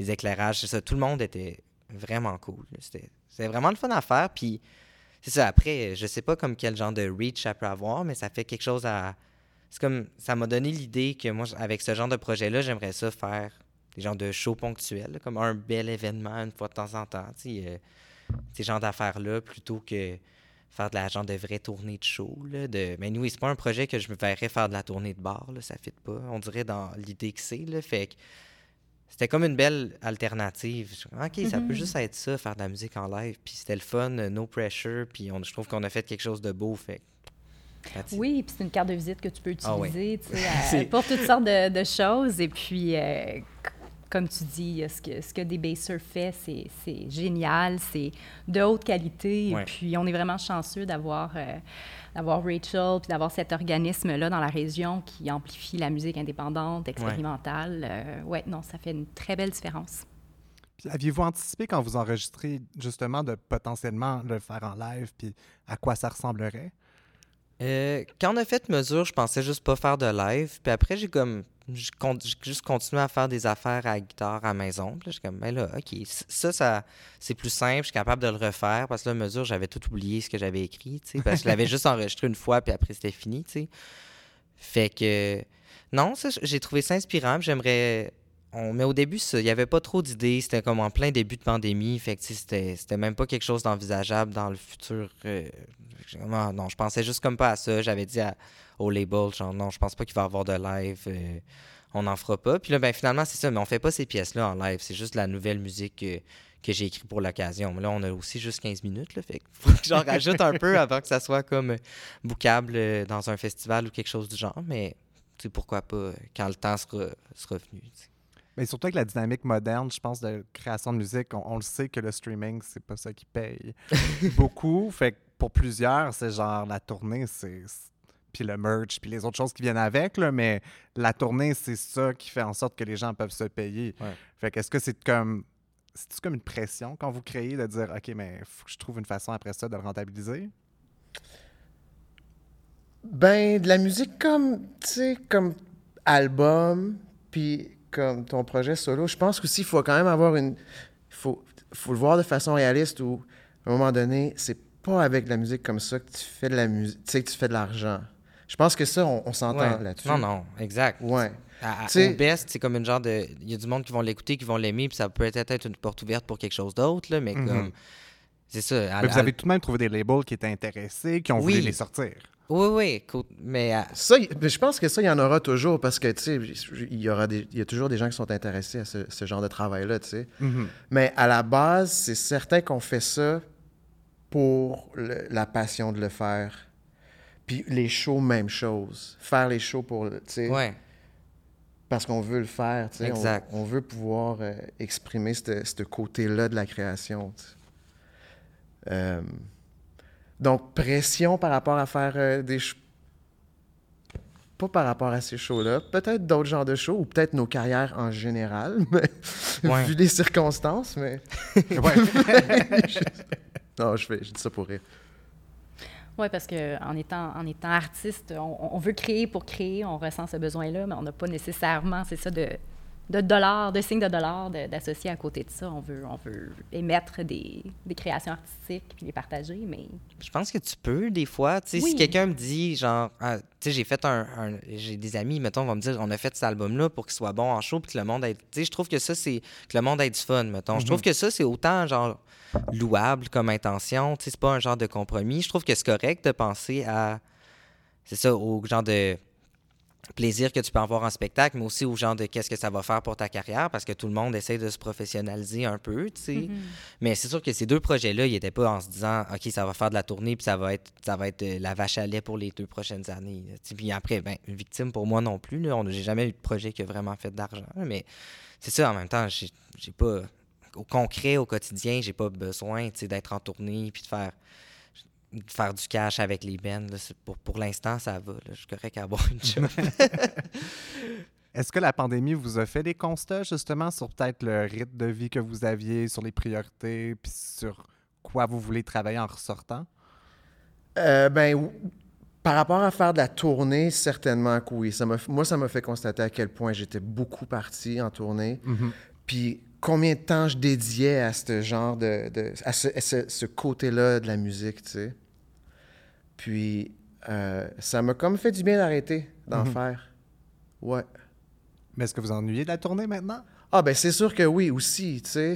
Les éclairages, ça. Tout le monde était vraiment cool. c'était vraiment le fun à faire. Puis c'est ça. Après, je sais pas comme quel genre de reach ça peut avoir, mais ça fait quelque chose à. C'est comme. Ça m'a donné l'idée que moi, avec ce genre de projet-là, j'aimerais ça faire des genres de shows ponctuels, comme un bel événement une fois de temps en temps. euh, ces genres d'affaires-là, plutôt que faire de la genre de vraie tournée de show. De... Mais oui, c'est pas un projet que je me verrais faire de la tournée de bar, là, ça fit pas. On dirait dans l'idée que c'est. Fait que c'était comme une belle alternative. Je suis comme, OK, ça peut juste être ça, faire de la musique en live. Puis c'était le fun, no pressure. Puis on, je trouve qu'on a fait quelque chose de beau. Fait. Oui, puis c'est une carte de visite que tu peux Ah utiliser à- C'est- pour toutes sortes de, de choses. Et puis, euh, comme tu dis, ce que, ce que des Bassers fait, c'est c'est génial, c'est de haute qualité. Ouais. Et puis, on est vraiment chanceux d'avoir euh, d'avoir Rachel, puis d'avoir cet organisme-là dans la région qui amplifie la musique indépendante, expérimentale. Euh, ouais, non, ça fait une très belle différence. Puis Aviez-vous anticipé quand vous enregistrez justement de potentiellement le faire en live, puis à quoi ça ressemblerait? Euh, quand on a fait mesure, je pensais juste pas faire de live. Puis après, j'ai comme. J'ai juste continué à faire des affaires à guitare à la maison. Puis là, comme, ben là, OK, ça, ça c'est plus simple. Je suis capable de le refaire. Parce que là, mesure, j'avais tout oublié ce que j'avais écrit. tu sais, Parce que je l'avais juste enregistré une fois, puis après, c'était fini. tu sais. Fait que. Non, ça, j'ai trouvé ça inspirant. J'aimerais. On, mais au début, il n'y avait pas trop d'idées. C'était comme en plein début de pandémie. Fait que c'était c'était même pas quelque chose d'envisageable dans le futur. euh, Ah, non, je pensais juste comme pas à ça. J'avais dit à- au label, genre, non, je pense pas qu'il va y avoir de live. euh, on n'en fera pas. Puis là, ben, finalement, c'est ça. Mais on fait pas ces pièces-là en live. C'est juste la nouvelle musique que, que j'ai écrite pour l'occasion. Mais là, on a aussi juste 15 minutes. Là, fait faut que j'en rajoute un peu avant que ça soit comme euh, bookable euh, dans un festival ou quelque chose du genre. Mais tu sais, pourquoi pas quand le temps sera, sera venu. Mais surtout avec la dynamique moderne, je pense, de création de musique, on, on le sait que le streaming, c'est pas ça qui paye beaucoup. Fait que pour plusieurs, c'est genre la tournée, c'est. Puis le merch, puis les autres choses qui viennent avec, là, mais la tournée, c'est ça qui fait en sorte que les gens peuvent se payer. Ouais. Fait que est-ce que c'est comme. C'est comme une pression quand vous créez de dire, OK, mais faut que je trouve une façon après ça de le rentabiliser? Ben, de la musique comme, tu sais, comme album, puis comme ton projet solo, je pense qu'aussi, il faut quand même avoir une... Il faut, faut le voir de façon réaliste où, à un moment donné, c'est pas avec de la musique comme ça que tu fais de la musique, tu sais, que tu fais de l'argent. Je pense que ça, on, on s'entend Ouais. là-dessus. Non, non, exact. Ouais. À- au best, c'est comme une genre de. Il y a du monde qui vont l'écouter, qui vont l'aimer, puis ça peut peut-être être une porte ouverte pour quelque chose d'autre, là, mais Mhm. comme. C'est ça. à- Mais vous à- avez tout de même trouvé des labels qui étaient intéressés, qui ont Oui. voulu les sortir. Oui, oui, écoute, mais. à- Ça, mais je pense que ça, il y en aura toujours parce que, tu sais, il y aura des, il y a toujours des gens qui sont intéressés à ce, ce genre de travail-là, tu sais. Mhm. Mais à la base, c'est certain qu'on fait ça pour le- la passion de le faire. Puis les shows, même chose. Faire les shows pour, tu sais, Ouais. parce qu'on veut le faire, tu sais. On- Exact. On, veut pouvoir euh, exprimer ce côté-là de la création. Euh, donc, pression par rapport à faire euh, des shows. Pas par rapport à ces shows-là. Peut-être d'autres genres de shows, ou peut-être nos carrières en général, mais Ouais. vu les circonstances, mais. Non, je dis ça pour rire. Oui, parce qu'en étant, en étant artiste, on, on veut créer pour créer, on ressent ce besoin-là, mais on n'a pas nécessairement, c'est ça, de, de dollars, de signes de dollars d'associer à côté de ça. On veut, on veut émettre des, des créations artistiques puis les partager, mais Je pense que tu peux, des fois. Oui. Si quelqu'un me dit, genre, ah, tu sais, j'ai fait un. un- j'ai des amis, mettons, vont me dire, on a fait cet album-là pour qu'il soit bon en show, puis que le monde ait. Tu sais, je trouve que ça, c'est. Que le monde ait du fun, mettons. Je trouve que ça, c'est autant, genre, louable comme intention. Tu sais, c'est pas un genre de compromis. Je trouve que c'est correct de penser à. C'est ça, au genre de plaisir que tu peux avoir en spectacle, mais aussi au genre de qu'est-ce que ça va faire pour ta carrière, parce que tout le monde essaie de se professionnaliser un peu, tu sais. Mais c'est sûr que ces deux projets-là, ils n'étaient pas en se disant, OK, ça va faire de la tournée, puis ça va être, ça va être euh, la vache à lait pour les deux prochaines années. Puis après, ben, victime pour moi non plus. Là. On- J'ai jamais eu de projet qui a vraiment fait d'argent. Mais c'est ça, en même temps, j'ai pas. Au concret, au quotidien, j'ai pas besoin tu sais, d'être en tournée puis de faire faire du cash avec les bands. là. C'est Pour, pour l'instant, ça va. là. Je suis correct à avoir une job. Est-ce que la pandémie vous a fait des constats justement sur peut-être le rythme de vie que vous aviez, sur les priorités, puis sur quoi vous voulez travailler en ressortant? Euh, ben, par rapport à faire de la tournée, certainement que oui. Ça m'a- moi, ça m'a fait constater à quel point j'étais beaucoup parti en tournée. Mhm. Puis combien de temps je dédiais à ce genre de... de- à ce, à ce- ce côté-là de la musique, tu sais. Puis euh, ça m'a comme fait du bien d'arrêter d'en Mhm. faire. Ouais. Mais est-ce que vous ennuyez de la tournée maintenant? Ah, ben c'est sûr que oui, aussi, tu sais.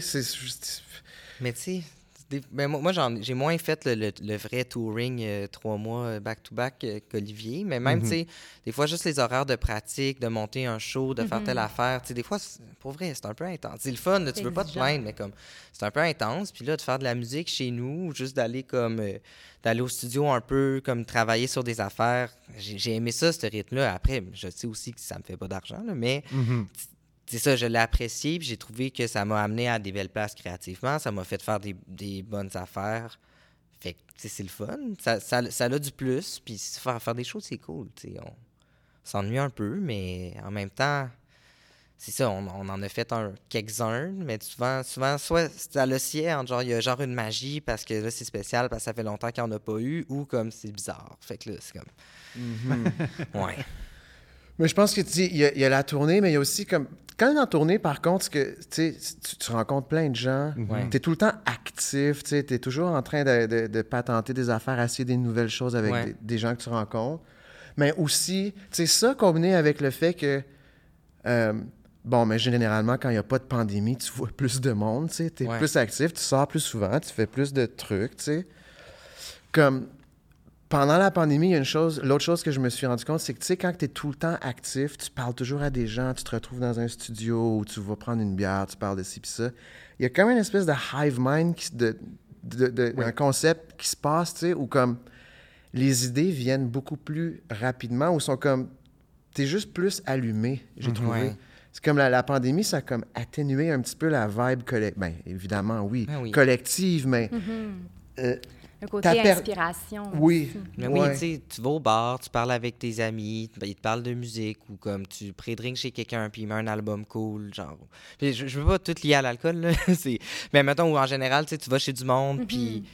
Mais tu sais, des- ben, moi, j'ai moins fait le, le- le vrai touring euh, trois mois euh, back-to-back euh, qu'Olivier. Mais même, Mhm. tu sais, des fois, juste les horaires de pratique, de monter un show, de faire telle affaire, tu sais, des fois, c'est- pour vrai, c'est un peu intense. C'est le fun, là, tu veux pas te plaindre, mais comme, c'est un peu intense. Puis là, de faire de la musique chez nous, ou juste d'aller comme, euh, d'aller au studio un peu, comme travailler sur des affaires, j'ai aimé ça, ce rythme-là. Après, je sais aussi que ça me fait pas d'argent, là, mais Mhm. C'est ça, je l'ai apprécié, puis j'ai trouvé que ça m'a amené à des belles places créativement, ça m'a fait faire des, des bonnes affaires. Fait que, c'est le fun. Ça, ça, ça a du plus, puis faire, faire des choses, c'est cool, tu sais. On s'ennuie un peu, mais en même temps, c'est ça, on, on en a fait un, quelques-uns, mais souvent, souvent, soit c'est à l'océan, genre, il y a genre une magie parce que là, c'est spécial, parce que ça fait longtemps qu'il n'y en a pas eu, ou comme c'est bizarre. Fait que là, c'est comme. Ouais. Mais je pense que tu dis, il y, a- il y a la tournée, mais il y a aussi comme. Quand on est en tournée, par contre, c'est que tu, sais, tu, rencontres plein de gens. Ouais. Tu es tout le temps actif, tu es toujours en train de, de- de patenter des affaires, essayer des nouvelles choses avec Ouais. des, des gens que tu rencontres. Mais aussi, tu sais, ça combiné avec le fait que. euh, bon, mais généralement, quand il n'y a pas de pandémie, tu vois plus de monde, tu sais, es Ouais. plus actif, tu sors plus souvent, tu fais plus de trucs, tu sais. Comme pendant la pandémie, il y a une chose, l'autre chose que je me suis rendu compte, c'est que tu sais, quand tu es tout le temps actif, tu parles toujours à des gens, tu te retrouves dans un studio où tu vas prendre une bière, tu parles de ci pis ça. Il y a quand même une espèce de hive mind, qui, de, un concept qui se passe, tu sais, où comme les idées viennent beaucoup plus rapidement, ou sont comme, tu es juste plus allumé, j'ai Mhm. trouvé. C'est comme la, la pandémie, ça a comme atténué un petit peu la vibe collective. Bien, évidemment, oui, Ah oui. collective, mais euh, Le côté per- inspiration. oui. aussi. Mais Ouais. oui, tu sais, tu vas au bar, tu parles avec tes amis, ben, ils te parlent de musique ou comme tu pré-drinks chez quelqu'un puis il met un album cool, genre. Puis je, je veux pas tout lier à l'alcool, là. c'est... Mais mettons, où en général, tu vas chez du monde, puis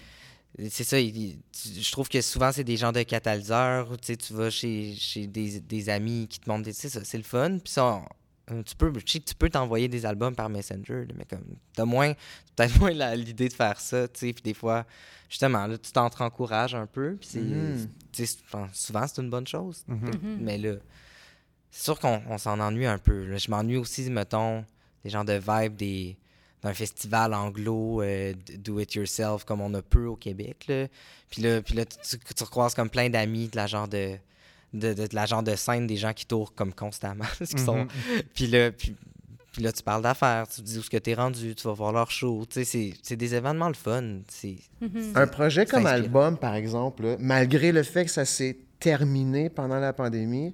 c'est ça, il- il- tu- je trouve que souvent, c'est des gens de catalyseurs, ou tu sais, tu vas chez, chez des, des amis qui te montrent des... Sais, ça, c'est le fun, puis ça... on- tu peux, je sais que tu peux t'envoyer des albums par Messenger, mais comme, t'as moins, peut-être moins l'idée de faire ça, tu sais, puis des fois, justement, là, tu t'encourages un peu, puis c'est, tu sais, je pense, souvent, c'est une bonne chose. Mhm. Mhm. Mais là, c'est sûr qu'on on s'en ennuie un peu. là. Je m'ennuie aussi, mettons, des gens de vibe des, d'un festival anglo, euh, d- do-it-yourself, comme on a peu au Québec. Là. Puis là, puis là tu, tu- tu recroises comme plein d'amis de la genre de, de, de- de la genre de scène, des gens qui tournent comme constamment. qui sont, Mhm. puis là, puis, puis là, tu parles d'affaires, tu dis où ce que tu es rendu, tu vas voir leur show. Tu sais, c'est, c'est des événements le fun. C'est, Mhm. Un projet comme inspirant. album, par exemple, malgré le fait que ça s'est terminé pendant la pandémie,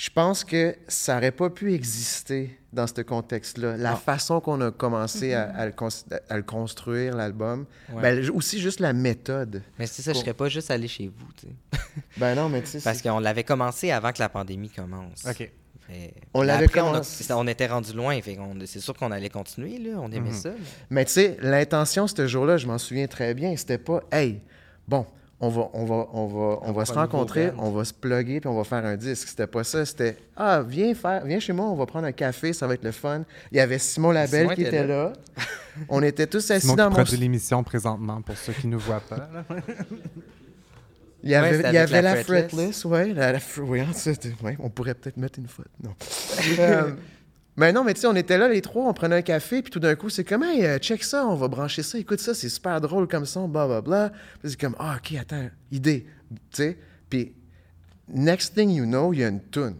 je pense que ça n'aurait pas pu exister dans ce contexte-là. La Non. façon qu'on a commencé à, à le, cons- à le construire, l'album, Ouais. ben, aussi juste la méthode. Mais c'est ça, je serais pas juste allé chez vous. Ben non, mais tu sais, Parce qu'on l'avait commencé avant que la pandémie commence. OK. Fait- On l'avait après, on a- commencé- On, était rendu loin, fait c'est sûr qu'on allait continuer, là. On aimait Mhm. ça. mais- mais tu sais, l'intention ce jour-là, je m'en souviens très bien, c'était pas « Hey, bon, on va, on va, on va, on va se rencontrer, on va se plugger, puis on va faire un disque. » C'était pas ça, c'était « Ah, viens, faire, viens chez moi, on va prendre un café, ça va être le fun. » Il y avait Simon Labelle Simon qui était là. on était tous assis Simon qui dans mon... produit l'émission présentement, pour ceux qui ne nous voient pas. Il y avait, Ouais, il y avait la la, fretless. fretless, ouais. La, la fr- ouais, on pourrait peut-être mettre une faute. Non. Mais non, mais tu sais, on était là les trois, on prenait un café, puis tout d'un coup, c'est comme, hey, euh, check ça, on va brancher ça, écoute ça, c'est super drôle comme son, blablabla. Puis c'est comme, ah, ok, attends, idée. Tu sais, puis next thing you know, il y a une toune.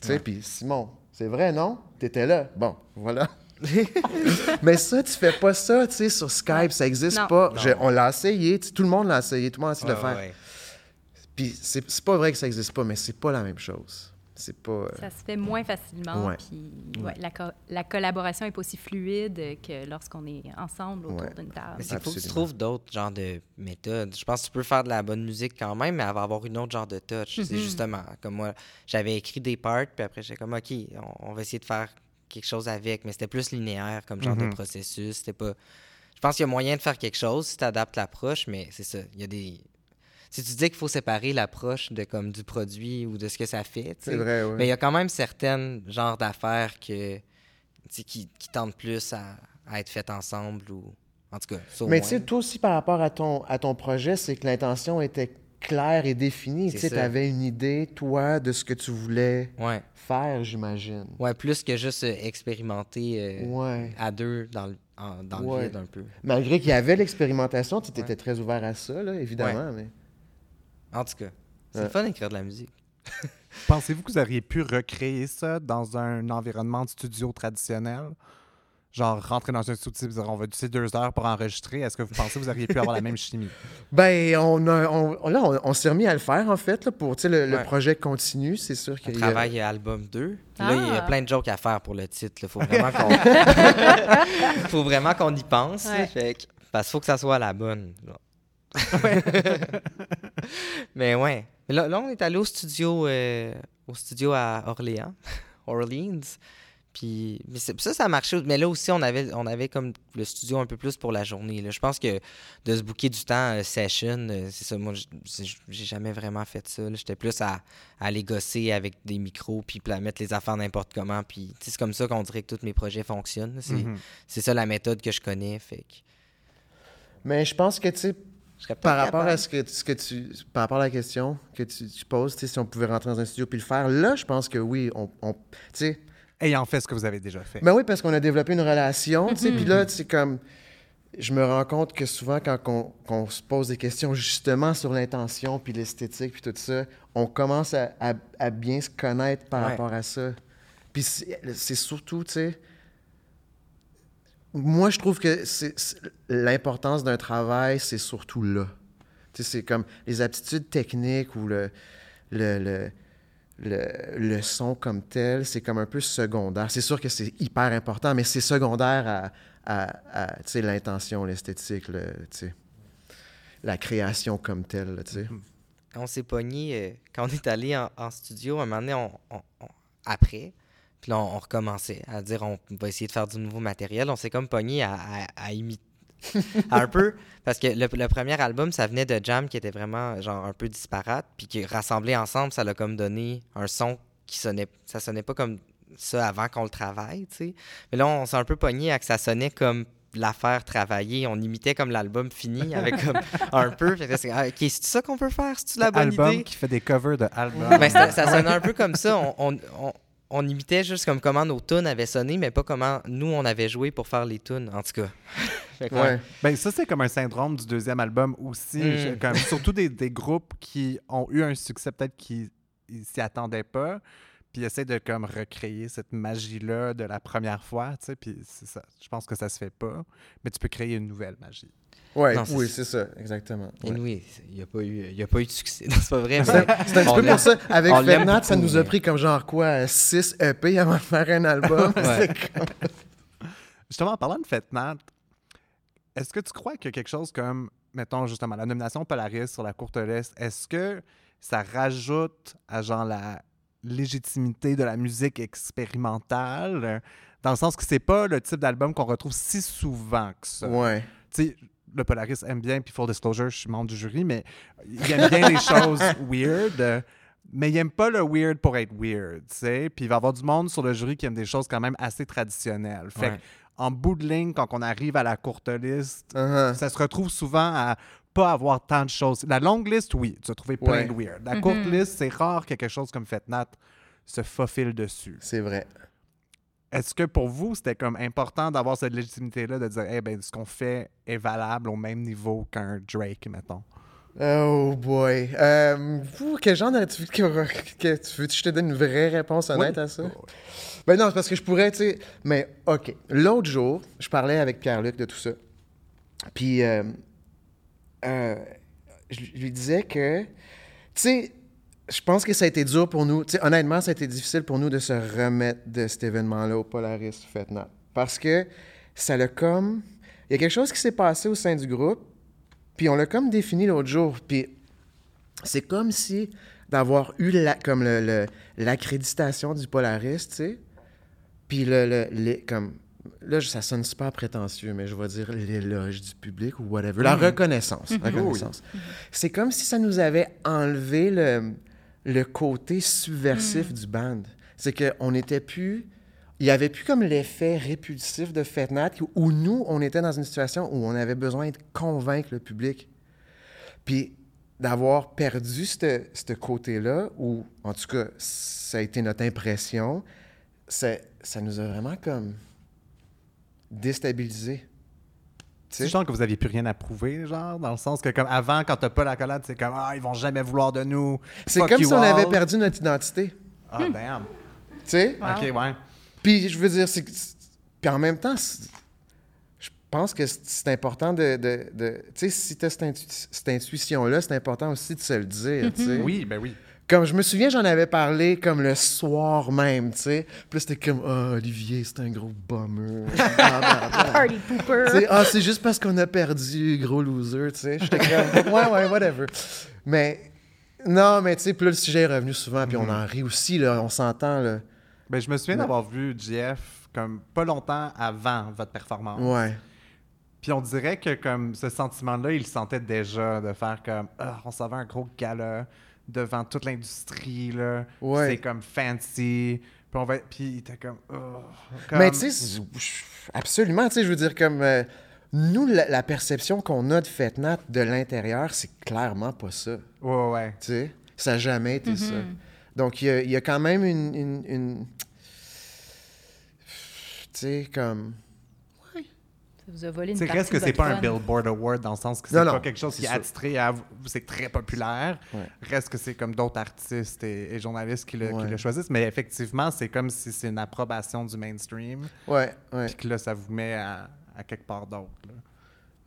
Tu sais, puis Simon, c'est vrai, non? T'étais là. Bon, voilà. mais ça, tu fais pas ça, tu sais, sur Skype, ça existe Non. pas. Non. Je- on l'a essayé, tout le monde l'a essayé, tout le monde a essayé de le faire. ouais. Puis c'est c'est pas vrai que ça existe pas, mais c'est pas la même chose. C'est pas. euh, Ça se fait moins facilement. Ouais. Puis ouais, la, co- la collaboration est pas aussi fluide que lorsqu'on est ensemble autour Ouais. d'une table. Mais c'est faut que tu trouves d'autres genres de méthodes. Je pense que tu peux faire de la bonne musique quand même, mais elle va avoir une autre genre de touch. C'est Mhm. justement comme moi, j'avais écrit des parts, puis après j'étais comme OK, on, on va essayer de faire quelque chose avec, mais c'était plus linéaire comme genre Mhm. de processus. C'était pas. Je pense qu'il y a moyen de faire quelque chose si tu adaptes l'approche, mais c'est ça. Il y a des. Si tu dis qu'il faut séparer l'approche de comme du produit ou de ce que ça fait. C'est vrai, ouais. Mais il y a quand même certaines genres d'affaires que, qui, qui tentent plus à, à être faites ensemble ou. En tout cas, Mais tu sais, toi aussi, par rapport à ton, à ton projet, c'est que l'intention était claire et définie. Tu avais une idée, toi, de ce que tu voulais Ouais. faire, j'imagine. Ouais, plus que juste euh, expérimenter euh, Ouais. à deux dans le, en- dans Ouais. le vide un peu. Malgré qu'il y avait l'expérimentation, tu étais très ouvert à ça, là, évidemment. Mais... En tout cas, c'est Ouais. fun d'écrire de la musique. Pensez-vous que vous auriez pu recréer ça dans un environnement de studio traditionnel? Genre, rentrer dans un studio, dire, on va utiliser deux heures pour enregistrer. Est-ce que vous pensez que vous auriez pu avoir la même chimie? Ben, on, a, on, là, on, on s'est remis à le faire, en fait, là, pour tu sais, le, le projet continue. C'est sûr qu'il y a- travaille à album 2. Puis Là, il y a Ah. plein de jokes à faire pour le titre. Il faut vraiment qu'on faut vraiment qu'on y pense. là. Ouais. Fait que- parce qu'il faut que ça soit la bonne. genre. Mais ouais. Mais là, là, on est allé au studio, euh, au studio à Orléans, Orleans. Puis mais ça, ça marchait. Mais là aussi, on avait, on avait comme le studio un peu plus pour la journée. là. Je pense que de se booker du temps euh, session, euh, c'est ça. Moi, j'ai jamais vraiment fait ça. J'étais plus à, à aller gosser avec des micros, puis pla- mettre les affaires n'importe comment. Puis c'est comme ça qu'on dirait que tous mes projets fonctionnent. là. C'est ça la méthode que je connais. Fait que Mais je pense que, tu sais, par rapport capable. à ce que, ce que tu. Par rapport à la question que tu, tu poses, tu sais, si on pouvait rentrer dans un studio puis le faire, là, je pense que oui, on. on- tu sais. Ayant fait ce que vous avez déjà fait. Ben oui, parce qu'on a développé une relation, tu sais, puis là, tu sais, comme. Je me rends compte que souvent, quand on, qu'on se pose des questions justement sur l'intention, puis l'esthétique, puis tout ça, on commence à, à- à bien se connaître par Ouais. rapport à ça. Puis c'est c'est surtout, tu sais, moi, je trouve que l'importance d'un travail, c'est surtout là. C'est comme les aptitudes techniques ou le, le, le, le, son comme tel, c'est comme un peu secondaire. C'est sûr que c'est hyper important, mais c'est secondaire à, à, l'intention, l'esthétique, la création comme telle. on s'est pogné euh, quand on est allé en, en studio, un moment donné, on, on- on- après, puis là, on, on recommençait à dire on va essayer de faire du nouveau matériel. On s'est comme pogné à, à- à imiter. un peu, parce que le, le premier album, ça venait de Jam qui était vraiment genre un peu disparate, puis qui rassemblé ensemble, ça l'a comme donné un son qui sonnait, ça sonnait pas comme ça avant qu'on le travaille, tu sais. Mais là, on s'est un peu pogné à que ça sonnait comme l'affaire travailler. On imitait comme l'album fini avec comme un peu. Fait ah, ok, c'est ça qu'on peut faire? C'est-tu la bonne album idée? qui fait des covers de albums. Ben, ça, ça sonnait un peu comme ça. On, on, on- on imitait juste comme comment nos tunes avaient sonné, mais pas comment nous, on avait joué pour faire les tunes, en tout cas. Fait que, ouais. Ouais. Ben, ça, c'est comme un syndrome du deuxième album aussi. Mm. Comme, surtout des, des groupes qui ont eu un succès peut-être qui s'y attendaient pas, puis essaient de comme recréer cette magie-là de la première fois, tu sais, puis c'est ça. Je pense que ça se fait pas, mais tu peux créer une nouvelle magie. Ouais, Non, oui, c'est ça, exactement. Et Ouais. oui, il n'y a, pas eu- il y a pas eu de succès. Non, c'est pas vrai. C'est un petit on peu pour ça. Avec Fernand, ça nous a pris comme genre quoi, 6 EP avant de faire un album. Comme- Justement, en parlant de Fête Nat, est-ce que tu crois que quelque chose comme, mettons justement, la nomination Polaris sur la courte liste, est-ce que ça rajoute à genre la légitimité de la musique expérimentale, dans le sens que c'est pas le type d'album qu'on retrouve si souvent que ça. Ouais. Tu sais, le Polaris aime bien, puis full disclosure, je suis membre du jury, mais il aime bien les choses weird. Mais il aime pas le weird pour être weird, tu sais. Puis il va y avoir du monde sur le jury qui aime des choses quand même assez traditionnelles. Fait Ouais. que, en bout de ligne, quand on arrive à la courte liste, Uh-huh. ça se retrouve souvent à pas avoir tant de choses. La longue liste, oui, tu as trouvé plein Ouais. de weird. La courte liste, c'est rare que quelque chose comme Fête Nat se faufile dessus. C'est vrai. Est-ce que pour vous, c'était comme important d'avoir cette légitimité-là, de dire, eh ben, ce qu'on fait est valable au même niveau qu'un Drake, mettons? Oh boy. Euh, quel genre de... Tu veux que, que- tu veux que je te donne une vraie réponse honnête Oui. à ça? Ben non, c'est parce que je pourrais, tu sais... Mais OK. L'autre jour, je parlais avec Pierre-Luc de tout ça. Puis, euh, euh, je lui disais que... Tu sais, je pense que ça a été dur pour nous. Tu sais, honnêtement, ça a été difficile pour nous de se remettre de cet événement-là au Polaris Fête. Parce que ça l'a comme... Il y a quelque chose qui s'est passé au sein du groupe, puis on l'a comme défini l'autre jour. Puis c'est comme si d'avoir eu la, comme l'accréditation du Polaris, tu sais, puis le, le- comme là, ça sonne super prétentieux, mais je vais dire l'éloge du public ou whatever. La reconnaissance. reconnaissance. C'est comme si ça nous avait enlevé le, le côté subversif du band. C'est qu'on n'était plus. Il n'y avait plus comme l'effet répulsif de Fetnat où nous, on était dans une situation où on avait besoin de convaincre le public. Puis d'avoir perdu ce ce côté-là, ou en tout cas, ça a été notre impression, ça, ça nous a vraiment comme déstabilisé. C'est genre que vous aviez plus rien à prouver, genre, dans le sens que comme avant, quand t'as pas l'accolade, c'est comme ah ils vont jamais vouloir de nous. C'est comme si on avait perdu notre identité. Ah damn. Tu sais? Ok ouais. Puis je veux dire, c'est. Puis en même temps, je pense que c'est c'est important de. de- de- tu sais, si tu as cette, intu- cette intuition-là, c'est important aussi de se le dire. tu sais. Oui ben oui. Comme je me souviens, j'en avais parlé comme le soir même, tu sais. Puis c'était comme, ah, Olivier, c'est un gros bummer. Party pooper. Tu sais, ah, c'est juste parce qu'on a perdu, gros loser, tu sais. J'étais comme, ouais, ouais, whatever. Mais, non, mais tu sais, là, le sujet est revenu souvent, puis on en rit aussi, là, on s'entend, là. Ben je me souviens d'avoir vu JF comme pas longtemps avant votre performance. Ouais. Puis on dirait que comme ce sentiment-là, il le sentait déjà de faire comme ah, on s'en va à un gros gala devant toute l'industrie là. Puis Ouais. C'est comme fancy. Puis on va puis il était comme, oh, comme- Mais tu sais, absolument, tu sais, je veux dire, comme euh, nous, la, la perception qu'on a de Fetnat de l'intérieur, c'est clairement pas ça, tu Ouais ouais. sais. Ça n'a jamais été ça. Donc, il y a, il y a quand même une... une- une- Tu sais, comme... Vous a volé une partie reste que c'est pas un. Billboard Award dans le sens que c'est pas quelque chose qui est attitré à c'est très populaire. Ouais. Reste que c'est comme d'autres artistes et, et journalistes qui le, qui Ouais. le choisissent, mais effectivement, c'est comme si c'est une approbation du mainstream, Ouais, ouais. puis que là ça vous met à, à quelque part d'autre.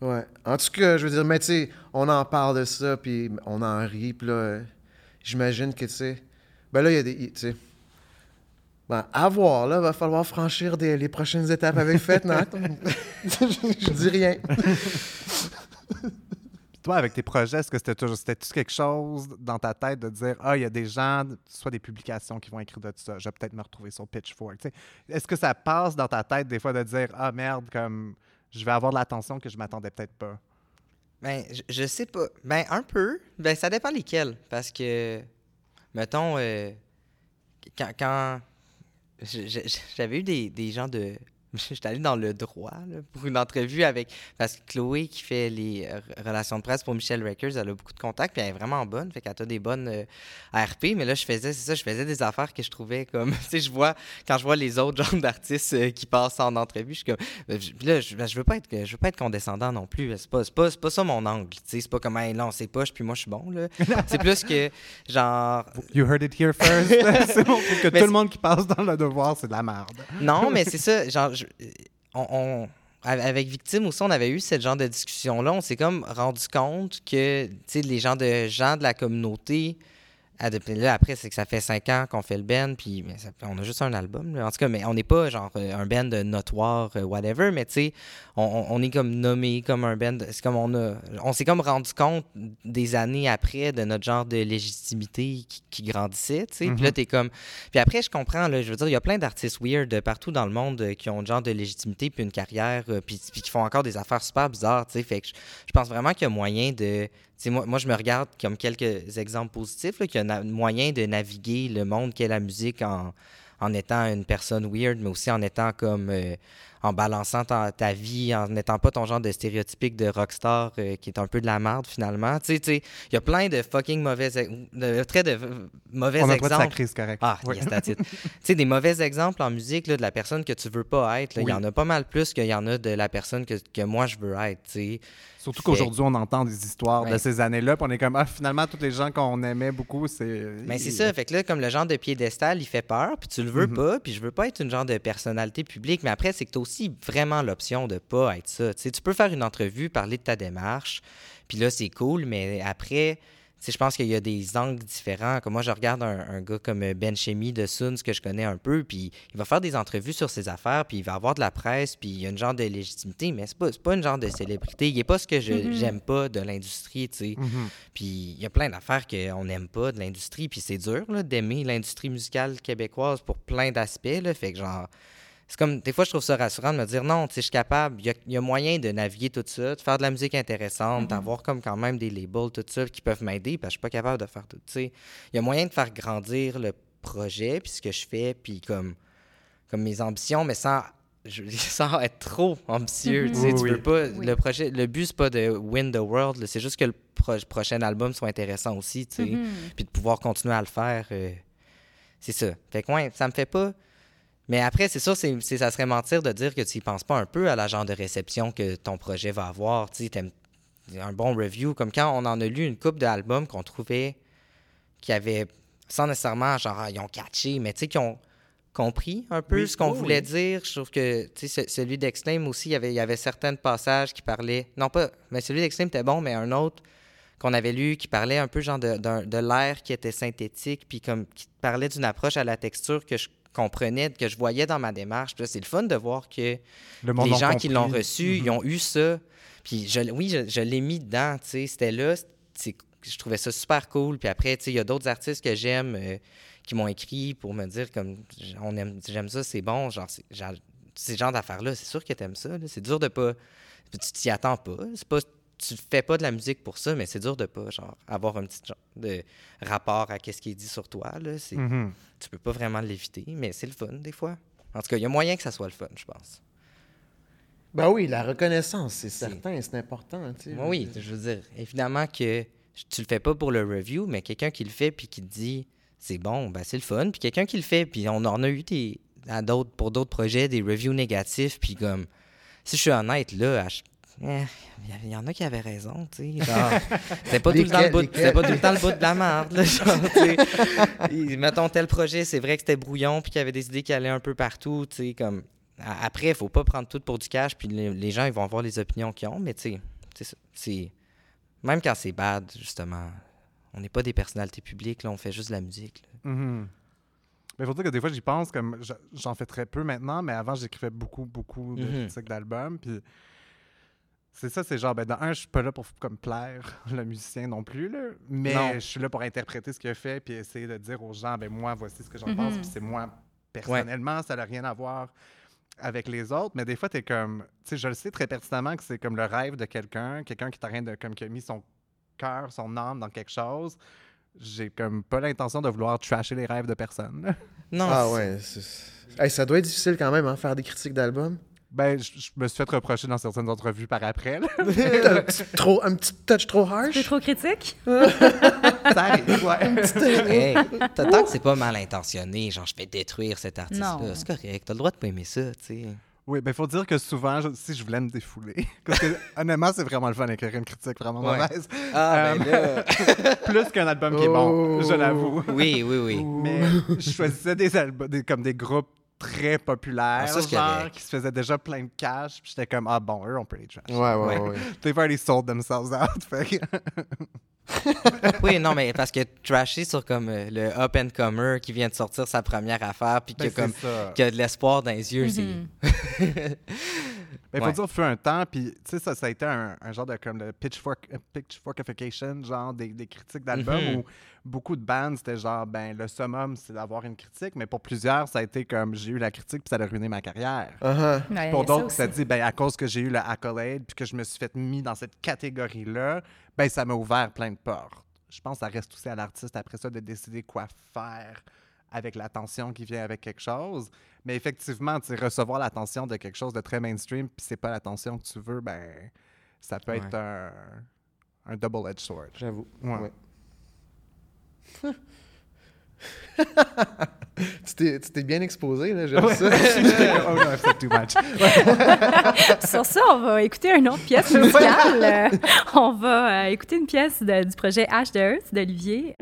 Ouais. En tout cas, je veux dire, mais tu sais, on en parle de ça, puis on en rit, puis là, euh, j'imagine que, tu sais, ben là, il y a des, ben, à voir, là, va falloir franchir des- les prochaines étapes avec Fetnat. je, je dis rien. Puis toi, avec tes projets, est-ce que c'était toujours c'était quelque chose dans ta tête de dire Ah, il y a des gens, soit des publications qui vont écrire de ça, je vais peut-être me retrouver sur Pitchfork. Tu sais, Est-ce que ça passe dans ta tête des fois de dire Ah merde, comme je vais avoir de l'attention que je m'attendais peut-être pas? Ben, je, je sais pas. Ben, un peu. Ben, ça dépend lesquels. Parce que, mettons, euh, quand, quand j'avais eu des, des gens de. J'étais allé dans le droit là, pour une entrevue avec. Parce que Chloé, qui fait les euh, relations de presse pour Michelle Reckers, elle a beaucoup de contacts, puis elle est vraiment bonne. Fait qu'elle a des bonnes euh, ARP. Mais là, je faisais, c'est ça, je faisais des affaires que je trouvais comme. Tu sais, je vois, quand je vois les autres genres d'artistes euh, qui passent en entrevue, je suis comme. Je- Puis là, je, ben, je veux pas être, je veux pas être condescendant non plus. C'est pas, pas, pas ça mon angle. tu sais. C'est pas comme, hey, là, on sait pas, puis moi, je suis bon. là. c'est plus que, genre. You heard it here first. c'est bon, que Mais tout le monde qui passe dans le devoir, c'est de la merde. Non, mais c'est ça. Genre, je- avec Victime aussi, on avait eu ce genre de discussion-là. On s'est comme rendu compte que, les gens gens de la communauté. À de- puis là, après, c'est que ça fait cinq ans qu'on fait le band, puis ça- on a juste un album. là. En tout cas, mais on n'est pas genre euh, un band notoire, euh, whatever, mais tu sais, on, est comme nommé comme un band. C'est comme on a. On s'est comme rendu compte des années après de notre genre de légitimité qui, qui grandissait, tu sais. Puis là, t'es comme. Puis après, je comprends, là, je veux dire, il y a plein d'artistes weird partout dans le monde euh, qui ont un genre de légitimité puis une carrière, puis, puis qui font encore des affaires super bizarres, tu sais. Fait que je, je pense vraiment qu'il y a moyen de. Moi, je me regarde comme quelques exemples positifs, qu'il y a moyen de naviguer le monde qu'est la musique en, en étant une personne weird, mais aussi en étant comme. euh, en balançant ta, ta vie, en n'étant pas ton genre de stéréotypique de rockstar euh, qui est un peu de la merde finalement. Tu sais, il y a plein de fucking mauvais, de, très de mauvais On exemples. c'est correct. Ah, Oui. yes, tu sais, des mauvais exemples en musique là, de la personne que tu veux pas être. Il y en a pas mal plus qu'il y en a de la personne que, que moi je veux être. tu sais. Surtout Fait- qu'aujourd'hui, on entend des histoires de ces années-là, puis on est comme, ah, finalement, tous les gens qu'on aimait beaucoup, c'est. Mais c'est ça, fait que là, comme le genre de piédestal, il fait peur, puis tu le veux Mhm. pas, puis je veux pas être une genre de personnalité publique, mais après, c'est que tu aussi vraiment l'option de pas être ça. Tu peux faire une entrevue, parler de ta démarche, puis là, c'est cool, mais après, je pense qu'il y a des angles différents. Comme moi, je regarde un, un gars comme Ben Chemi de Suns, que je connais un peu, puis il va faire des entrevues sur ses affaires, puis il va avoir de la presse, puis il y a une genre de légitimité, mais c'est pas, pas une genre de célébrité. Il est pas ce que je j'aime pas de l'industrie, tu sais. Mhm. Puis il y a plein d'affaires qu'on n'aime pas de l'industrie. Puis c'est dur d'aimer l'industrie musicale québécoise pour plein d'aspects. Fait que genre, c'est comme, des fois, je trouve ça rassurant de me dire non, tu sais, je suis capable, il y a, il y a moyen de naviguer tout ça, de faire de la musique intéressante, d'avoir comme quand même des labels, tout ça, qui peuvent m'aider, parce que je suis pas capable de faire tout, tu sais. Il y a moyen de faire grandir le projet, puis ce que je fais, puis comme, comme mes ambitions, mais sans, je, sans être trop ambitieux, tu sais. Oui, Tu oui. veux pas, Oui. le projet, le but, c'est pas de win the world, c'est juste que le pro- prochain album soit intéressant aussi, tu sais Mhm. puis de pouvoir continuer à le faire. euh, c'est ça. Fait que, ouais, ça me fait pas. Mais après, c'est sûr, c'est, ça serait mentir de dire que tu y penses pas un peu à la genre de réception que ton projet va avoir. Tu un bon review, comme quand on en a lu une coupe d'albums qu'on trouvait qui avaient, sans nécessairement, genre, ah, ils ont catché, mais tu sais, qui ont compris un peu Oui, ce qu'on voulait oui. dire. Je trouve que, tu sais, ce- celui d'Exclaim aussi, il y avait, il y avait certains passages qui parlaient, non pas, mais celui d'Exclaim était bon, mais un autre qu'on avait lu qui parlait un peu genre de, de l'air qui était synthétique, puis comme qui parlait d'une approche à la texture que je comprenais, que je voyais dans ma démarche. Puis c'est le fun de voir que Le les gens qui l'ont reçu, Mhm. ils ont eu ça. Puis je, oui, je, je l'ai mis dedans, tu sais, c'était là, je trouvais ça super cool. Puis après, tu sais, il y a d'autres artistes que j'aime euh, qui m'ont écrit pour me dire comme on aime, j'aime ça, c'est bon, genre ces genres d'affaires-là, c'est sûr que t'aimes ça. C'est dur de pas, tu t'y attends pas. C'est pas, tu fais pas de la musique pour ça, mais c'est dur de pas genre avoir un petit genre de rapport à qu'est-ce qui est dit sur toi. Là. C'est, Mhm. Tu peux pas vraiment l'éviter, mais c'est le fun des fois. En tout cas, il y a moyen que ça soit le fun, je pense. Ben oui, la reconnaissance, c'est certain, c'est important. tu sais. Moi, oui, je veux dire, évidemment que tu le fais pas pour le review, mais quelqu'un qui le fait puis qui te dit c'est bon, ben c'est le fun. Puis quelqu'un qui le fait, puis on en a eu des, à d'autres, pour d'autres projets des reviews négatifs, puis comme, si je suis honnête, là, à il y avait- il y en a qui avaient raison, tu sais. genre, C'était pas, tout le temps le bout- c'était pas tout le temps le bout de la merde, là, genre, Mettons tel projet, c'est vrai que c'était brouillon, puis qu'il y avait des idées qui allaient un peu partout, tu sais, comme. Après, il faut pas prendre tout pour du cash, puis les, les gens, ils vont avoir les opinions qu'ils ont, mais tu sais, c'est. Même quand c'est bad, justement, on n'est pas des personnalités publiques, là, on fait juste de la musique. là. Mhm. Mais il faut dire que des fois, j'y pense, comme je- j'en fais très peu maintenant, mais avant, j'écrivais beaucoup, beaucoup de critiques d'albums. Puis c'est ça, c'est genre, ben, dans un, je suis pas là pour comme plaire le musicien non plus, là, mais Non. je suis là pour interpréter ce qu'il a fait, puis essayer de dire aux gens, ben moi, voici ce que j'en pense, puis c'est moi, personnellement, ça n'a rien à voir avec les autres, mais des fois, tu es comme, tu sais, je le sais très pertinemment que c'est comme le rêve de quelqu'un, quelqu'un qui t'a rien de, comme, qui a mis son cœur, son âme dans quelque chose. J'ai comme pas l'intention de vouloir trasher les rêves de personne. Non, Ah c'est- ouais. Hey, ça doit être difficile quand même, hein, faire des critiques d'albums. Ben, je, je me suis fait reprocher dans certaines entrevues par après. là. un, petit, trop, un petit touch trop C'est harsh. trop critique? Ça arrive, ouais. Hey, tant que c'est pas mal intentionné, genre je vais détruire cet artiste-là, Non. c'est correct, t'as le droit de pas aimer ça, tu sais. Oui, ben, faut dire que souvent, je- si je voulais me défouler, parce que honnêtement, c'est vraiment le fun d'écrire une critique vraiment Ouais. mauvaise. Ah, ben là. Plus qu'un album qui est bon, je Oh. l'avoue. Oui, oui, oui. Mais je choisissais des albums, des- comme des groupes très populaires, Ah, genre, qui se faisaient déjà plein de cash, puis j'étais comme, ah bon, eux, on peut les trash. Ouais, ouais, Ouais. ouais. They've already sold themselves out. fait que- Oui, non, mais parce que trasher sur comme euh, le up and comer qui vient de sortir sa première affaire, puis qui, Ben, a comme, qui a de l'espoir dans les yeux, c'est. Ben, faut Ouais. dire, fut un temps, puis tu sais, ça, ça a été un, un genre de comme le pitchfork, euh, pitchforkification, genre des, des critiques d'albums Mhm. où beaucoup de bands, c'était genre, ben, le summum, c'est d'avoir une critique, mais pour plusieurs, ça a été comme, j'ai eu la critique, puis ça a ruiné ma carrière. Uh-huh. Ouais, il Pour ça d'autres, aussi. ça dit, ben, à cause que j'ai eu le accolade, puis que je me suis fait mis dans cette catégorie-là, ben, ça m'a ouvert plein de portes. Je pense que ça reste aussi à l'artiste après ça de décider quoi faire avec l'attention qui vient avec quelque chose. Mais effectivement, recevoir l'attention de quelque chose de très mainstream, puis c'est pas l'attention que tu veux, ben, ça peut être Ouais. un, un double-edged sword. J'avoue. Ouais. Ouais. tu t'es bien exposé, là, j'aime ça. oh too much. Sur ça, on va écouter une autre pièce musicale. On va euh, écouter une pièce de- du projet Ash the Earth d'Olivier.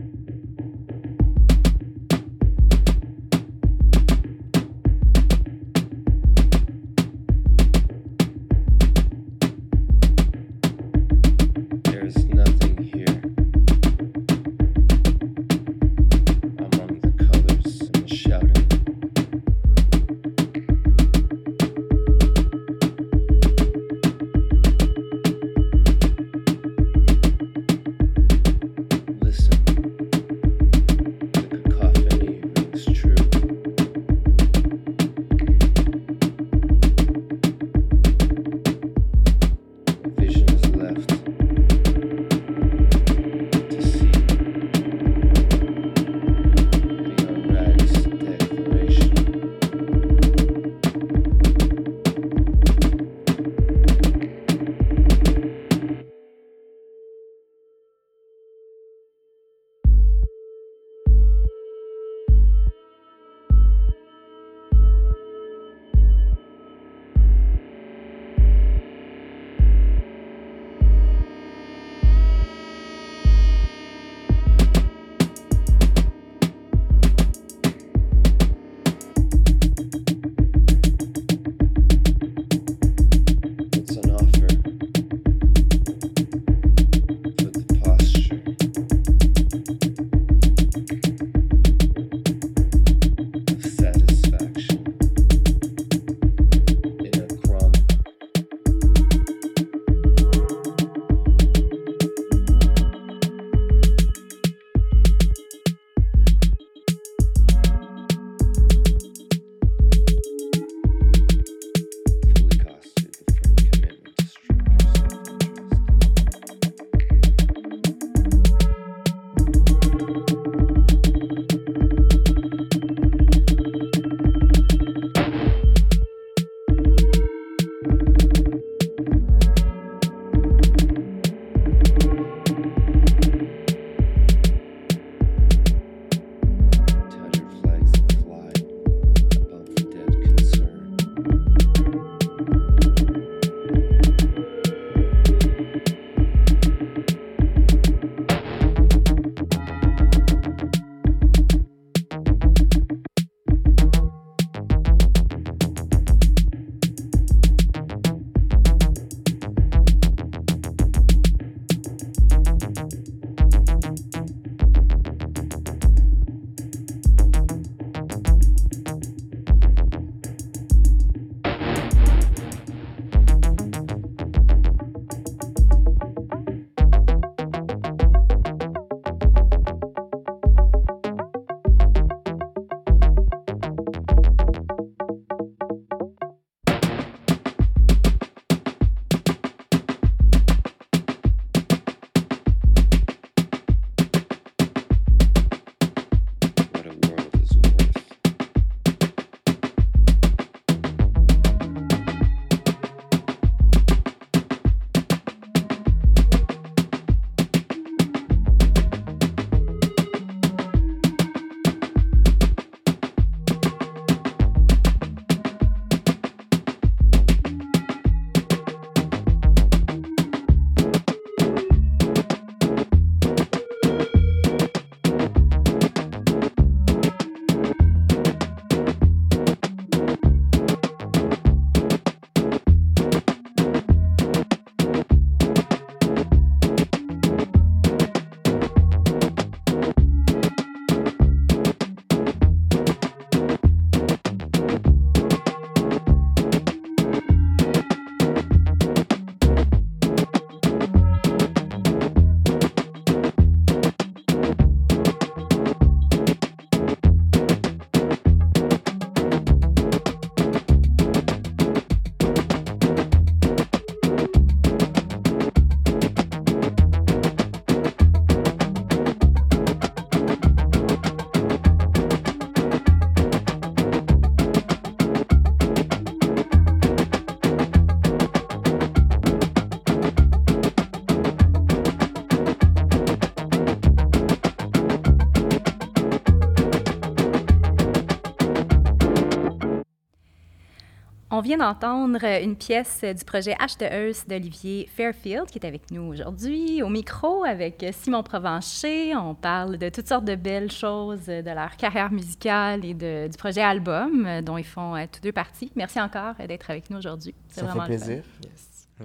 Vient d'entendre une pièce du projet H de Earth d'Olivier Fairfield qui est avec nous aujourd'hui au micro avec Simon Provencher. On parle de toutes sortes de belles choses de leur carrière musicale et de- du projet album euh, dont ils font euh, tous deux partie. Merci encore euh, d'être avec nous aujourd'hui. C'est Ça fait plaisir.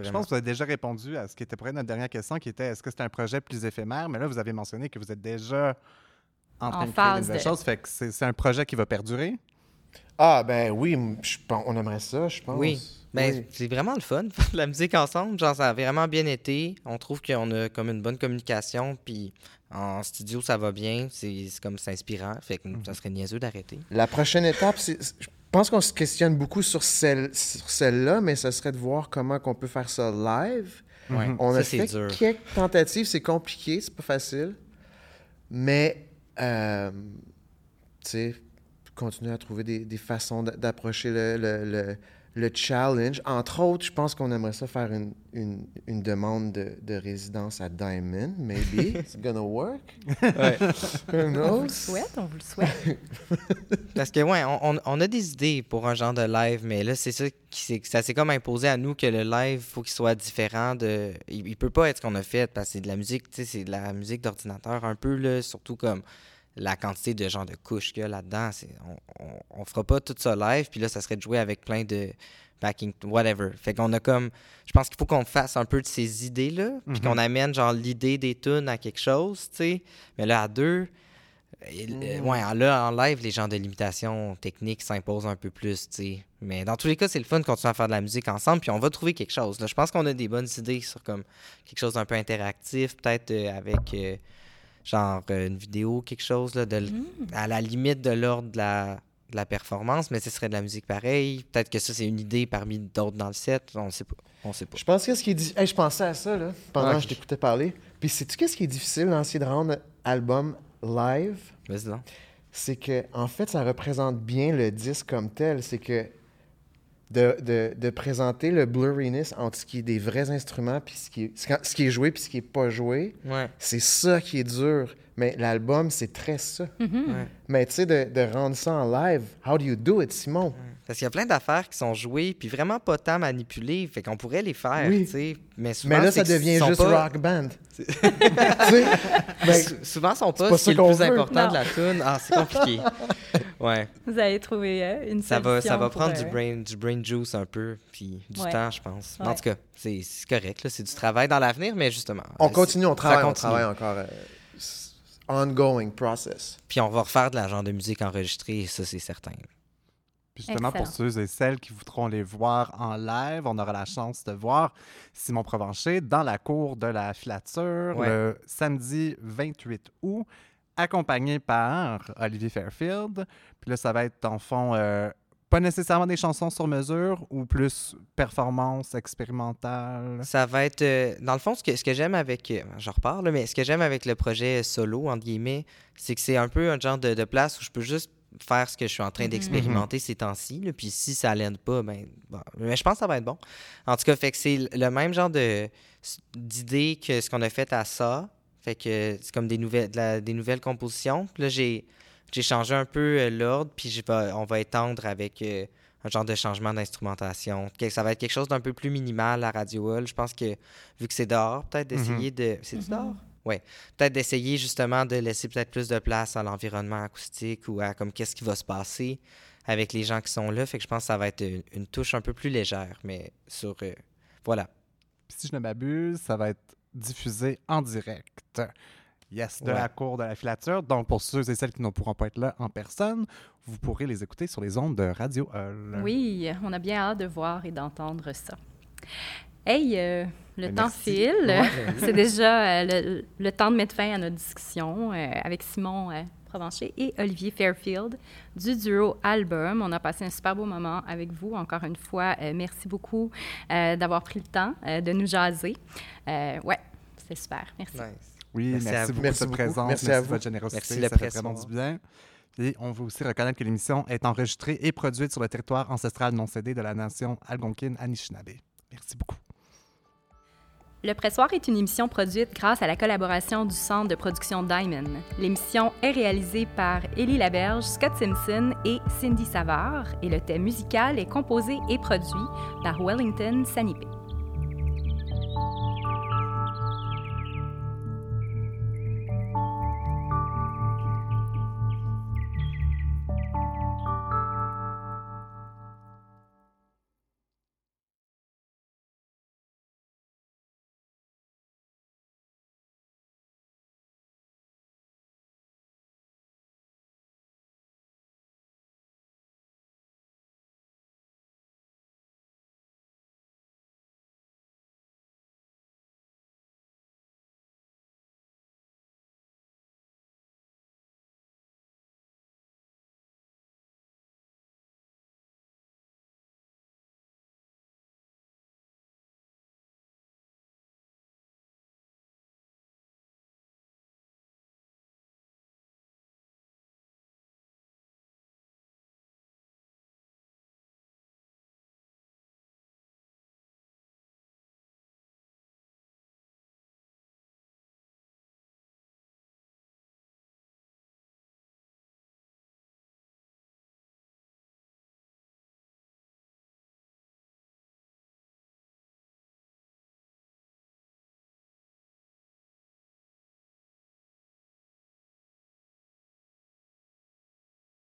Je pense que vous avez déjà répondu à ce qui était pour notre dernière question, qui était est-ce que c'est un projet plus éphémère? Mais là, vous avez mentionné que vous êtes déjà en train En de phase des de- choses. Fait que c'est c'est un projet qui va perdurer? Ah, ben oui, je on aimerait ça, je pense. Oui. Ben, Oui. c'est vraiment le fun, la musique ensemble. Genre, ça a vraiment bien été. On trouve qu'on a comme une bonne communication, puis en studio, ça va bien. C'est comme c'est inspirant. Fait que ça serait niaiseux d'arrêter. La prochaine étape, c'est. Je pense qu'on se questionne beaucoup sur celle- sur celle-là, mais ce serait de voir comment on peut faire ça live. Ouais. On ça, a fait dur. quelques tentatives, c'est compliqué, c'est pas facile. Mais, euh, tu sais, continuer à trouver des, des façons d'a- d'approcher le, le, le- le challenge. Entre autres, je pense qu'on aimerait ça faire une, une, une demande de, de résidence à Diamond. Maybe it's gonna work. Ouais. Who On vous knows? le souhaite, on vous le souhaite. Parce que, ouais, on, on- on a des idées pour un genre de live, mais là, c'est ça qui s'est- ça s'est comme imposé à nous que le live, faut qu'il soit différent de. Il, il peut pas être ce qu'on a fait parce que c'est de la musique, tu sais, c'est de la musique d'ordinateur un peu, là, surtout comme la quantité de genre de couches qu'il y a là-dedans. On, on, on fera pas tout ça live, puis là, ça serait de jouer avec plein de backing, whatever. Fait qu'on a comme. Je pense qu'il faut qu'on fasse un peu de ces idées-là, puis Mhm. qu'on amène genre l'idée des tunes à quelque chose, tu sais. Mais là, à deux. Et, euh, Mm. ouais, en- là, en live, les genres de limitations techniques s'imposent un peu plus, tu sais. Mais dans tous les cas, c'est le fun de continuer à faire de la musique ensemble, puis on va trouver quelque chose. Là, je pense qu'on a des bonnes idées sur comme quelque chose d'un peu interactif, peut-être euh, avec euh, genre euh, une vidéo, quelque chose là, de, Mm. à la limite de l'ordre de la, de la performance, mais ce serait de la musique pareille. Peut-être que ça, c'est une idée parmi d'autres dans le set, on sait pas. On sait pas. Je pense que ce qui est hey, je pensais à ça là, pendant que je t'écoutais parler. Puis sais-tu qu'est-ce qui est difficile dans essayer de rendre album live. C'est que en fait ça représente bien le disque comme tel, c'est que de, de, de présenter le blurriness entre ce qui est des vrais instruments puis ce qui est, ce qui est joué puis ce qui est pas joué, Ouais. c'est ça qui est dur. Mais l'album c'est très ça. Mhm. ouais. Mais tu sais de, de rendre ça en live, how do you do it, Simon? Parce qu'il y a plein d'affaires qui sont jouées, puis vraiment pas tant manipulées, fait qu'on pourrait les faire, Oui. tu sais. Mais souvent, Mais là ça devient sont juste pas- rock band. tu sais, ben, Sou- Souvent, son pas poste, ça c'est le qu'on plus veut. important Non. de la tune. Ah, c'est compliqué. ouais. Vous avez trouvé euh, une Ça va, ça va pour, prendre euh, du, brain, du brain juice un peu, puis du Ouais. temps, je pense. En tout cas, c'est correct. là, C'est du travail dans l'avenir, mais justement. on euh, continue, on travaille, on continue. travaille encore. euh, ongoing process. Puis on va refaire de la genre de musique enregistrée, et ça, c'est certain. Puis justement, pour ceux et celles qui voudront les voir en live, on aura la chance de voir Simon Provencher dans la cour de la filature Ouais. le samedi 28 août, accompagné par Olivier Fairfield. Puis là, ça va être, en fond, euh, pas nécessairement des chansons sur mesure ou plus performance expérimentale? Ça va être. euh, dans le fond, ce que, ce que j'aime avec. euh, J'en repars, là, mais ce que j'aime avec le projet solo, entre guillemets, c'est que c'est un peu un genre de, de place où je peux juste faire ce que je suis en train Mhm. d'expérimenter ces temps-ci. Puis si ça l'aide pas, ben. bon. Mais je pense que ça va être bon. En tout cas, fait que c'est le même genre de d'idée que ce qu'on a fait à ça. Fait que c'est comme des nouvelles, de la- des nouvelles compositions. Puis là, j'ai. J'ai changé un peu euh, l'ordre, puis je vais- on va étendre avec euh, un genre de changement d'instrumentation. Ça va être quelque chose d'un peu plus minimal à Radio Hall. Je pense que vu que c'est dehors, peut-être d'essayer de. C'est Mhm. dehors? Oui. Peut-être d'essayer justement de laisser peut-être plus de place à l'environnement acoustique ou à comme qu'est-ce qui va se passer avec les gens qui sont là. Fait que je pense que ça va être une, une touche un peu plus légère, mais sur. euh, voilà. Puis si je ne m'abuse, ça va être diffusé en direct. Yes, de Ouais. la cour de la filature. Donc, pour ceux et celles qui ne pourront pas être là en personne, vous pourrez les écouter sur les ondes de Radio Hall. Oui, on a bien hâte de voir et d'entendre ça. Hey, euh, le Ben, temps merci. file. Ouais. C'est déjà euh, le, le temps de mettre fin à notre discussion euh, avec Simon euh, Provencher et Olivier Fairfield du duo Album. On a passé un super beau moment avec vous. Encore une fois, euh, merci beaucoup euh, d'avoir pris le temps euh, de nous jaser. Euh, ouais, c'était super. Merci. Oui, merci, beaucoup merci pour cette présence. Merci, à vous. votre générosité. Merci ça fait vraiment du bien. Et on veut aussi reconnaître que l'émission est enregistrée et produite sur le territoire ancestral non cédé de la nation algonquine Anishinaabe. Merci beaucoup. Le Pressoir est une émission produite grâce à la collaboration du Centre de production Diamond. L'émission est réalisée par Élie Laberge, Scott Simpson et Cindy Savard et le thème musical est composé et produit par Wellington Sanipé.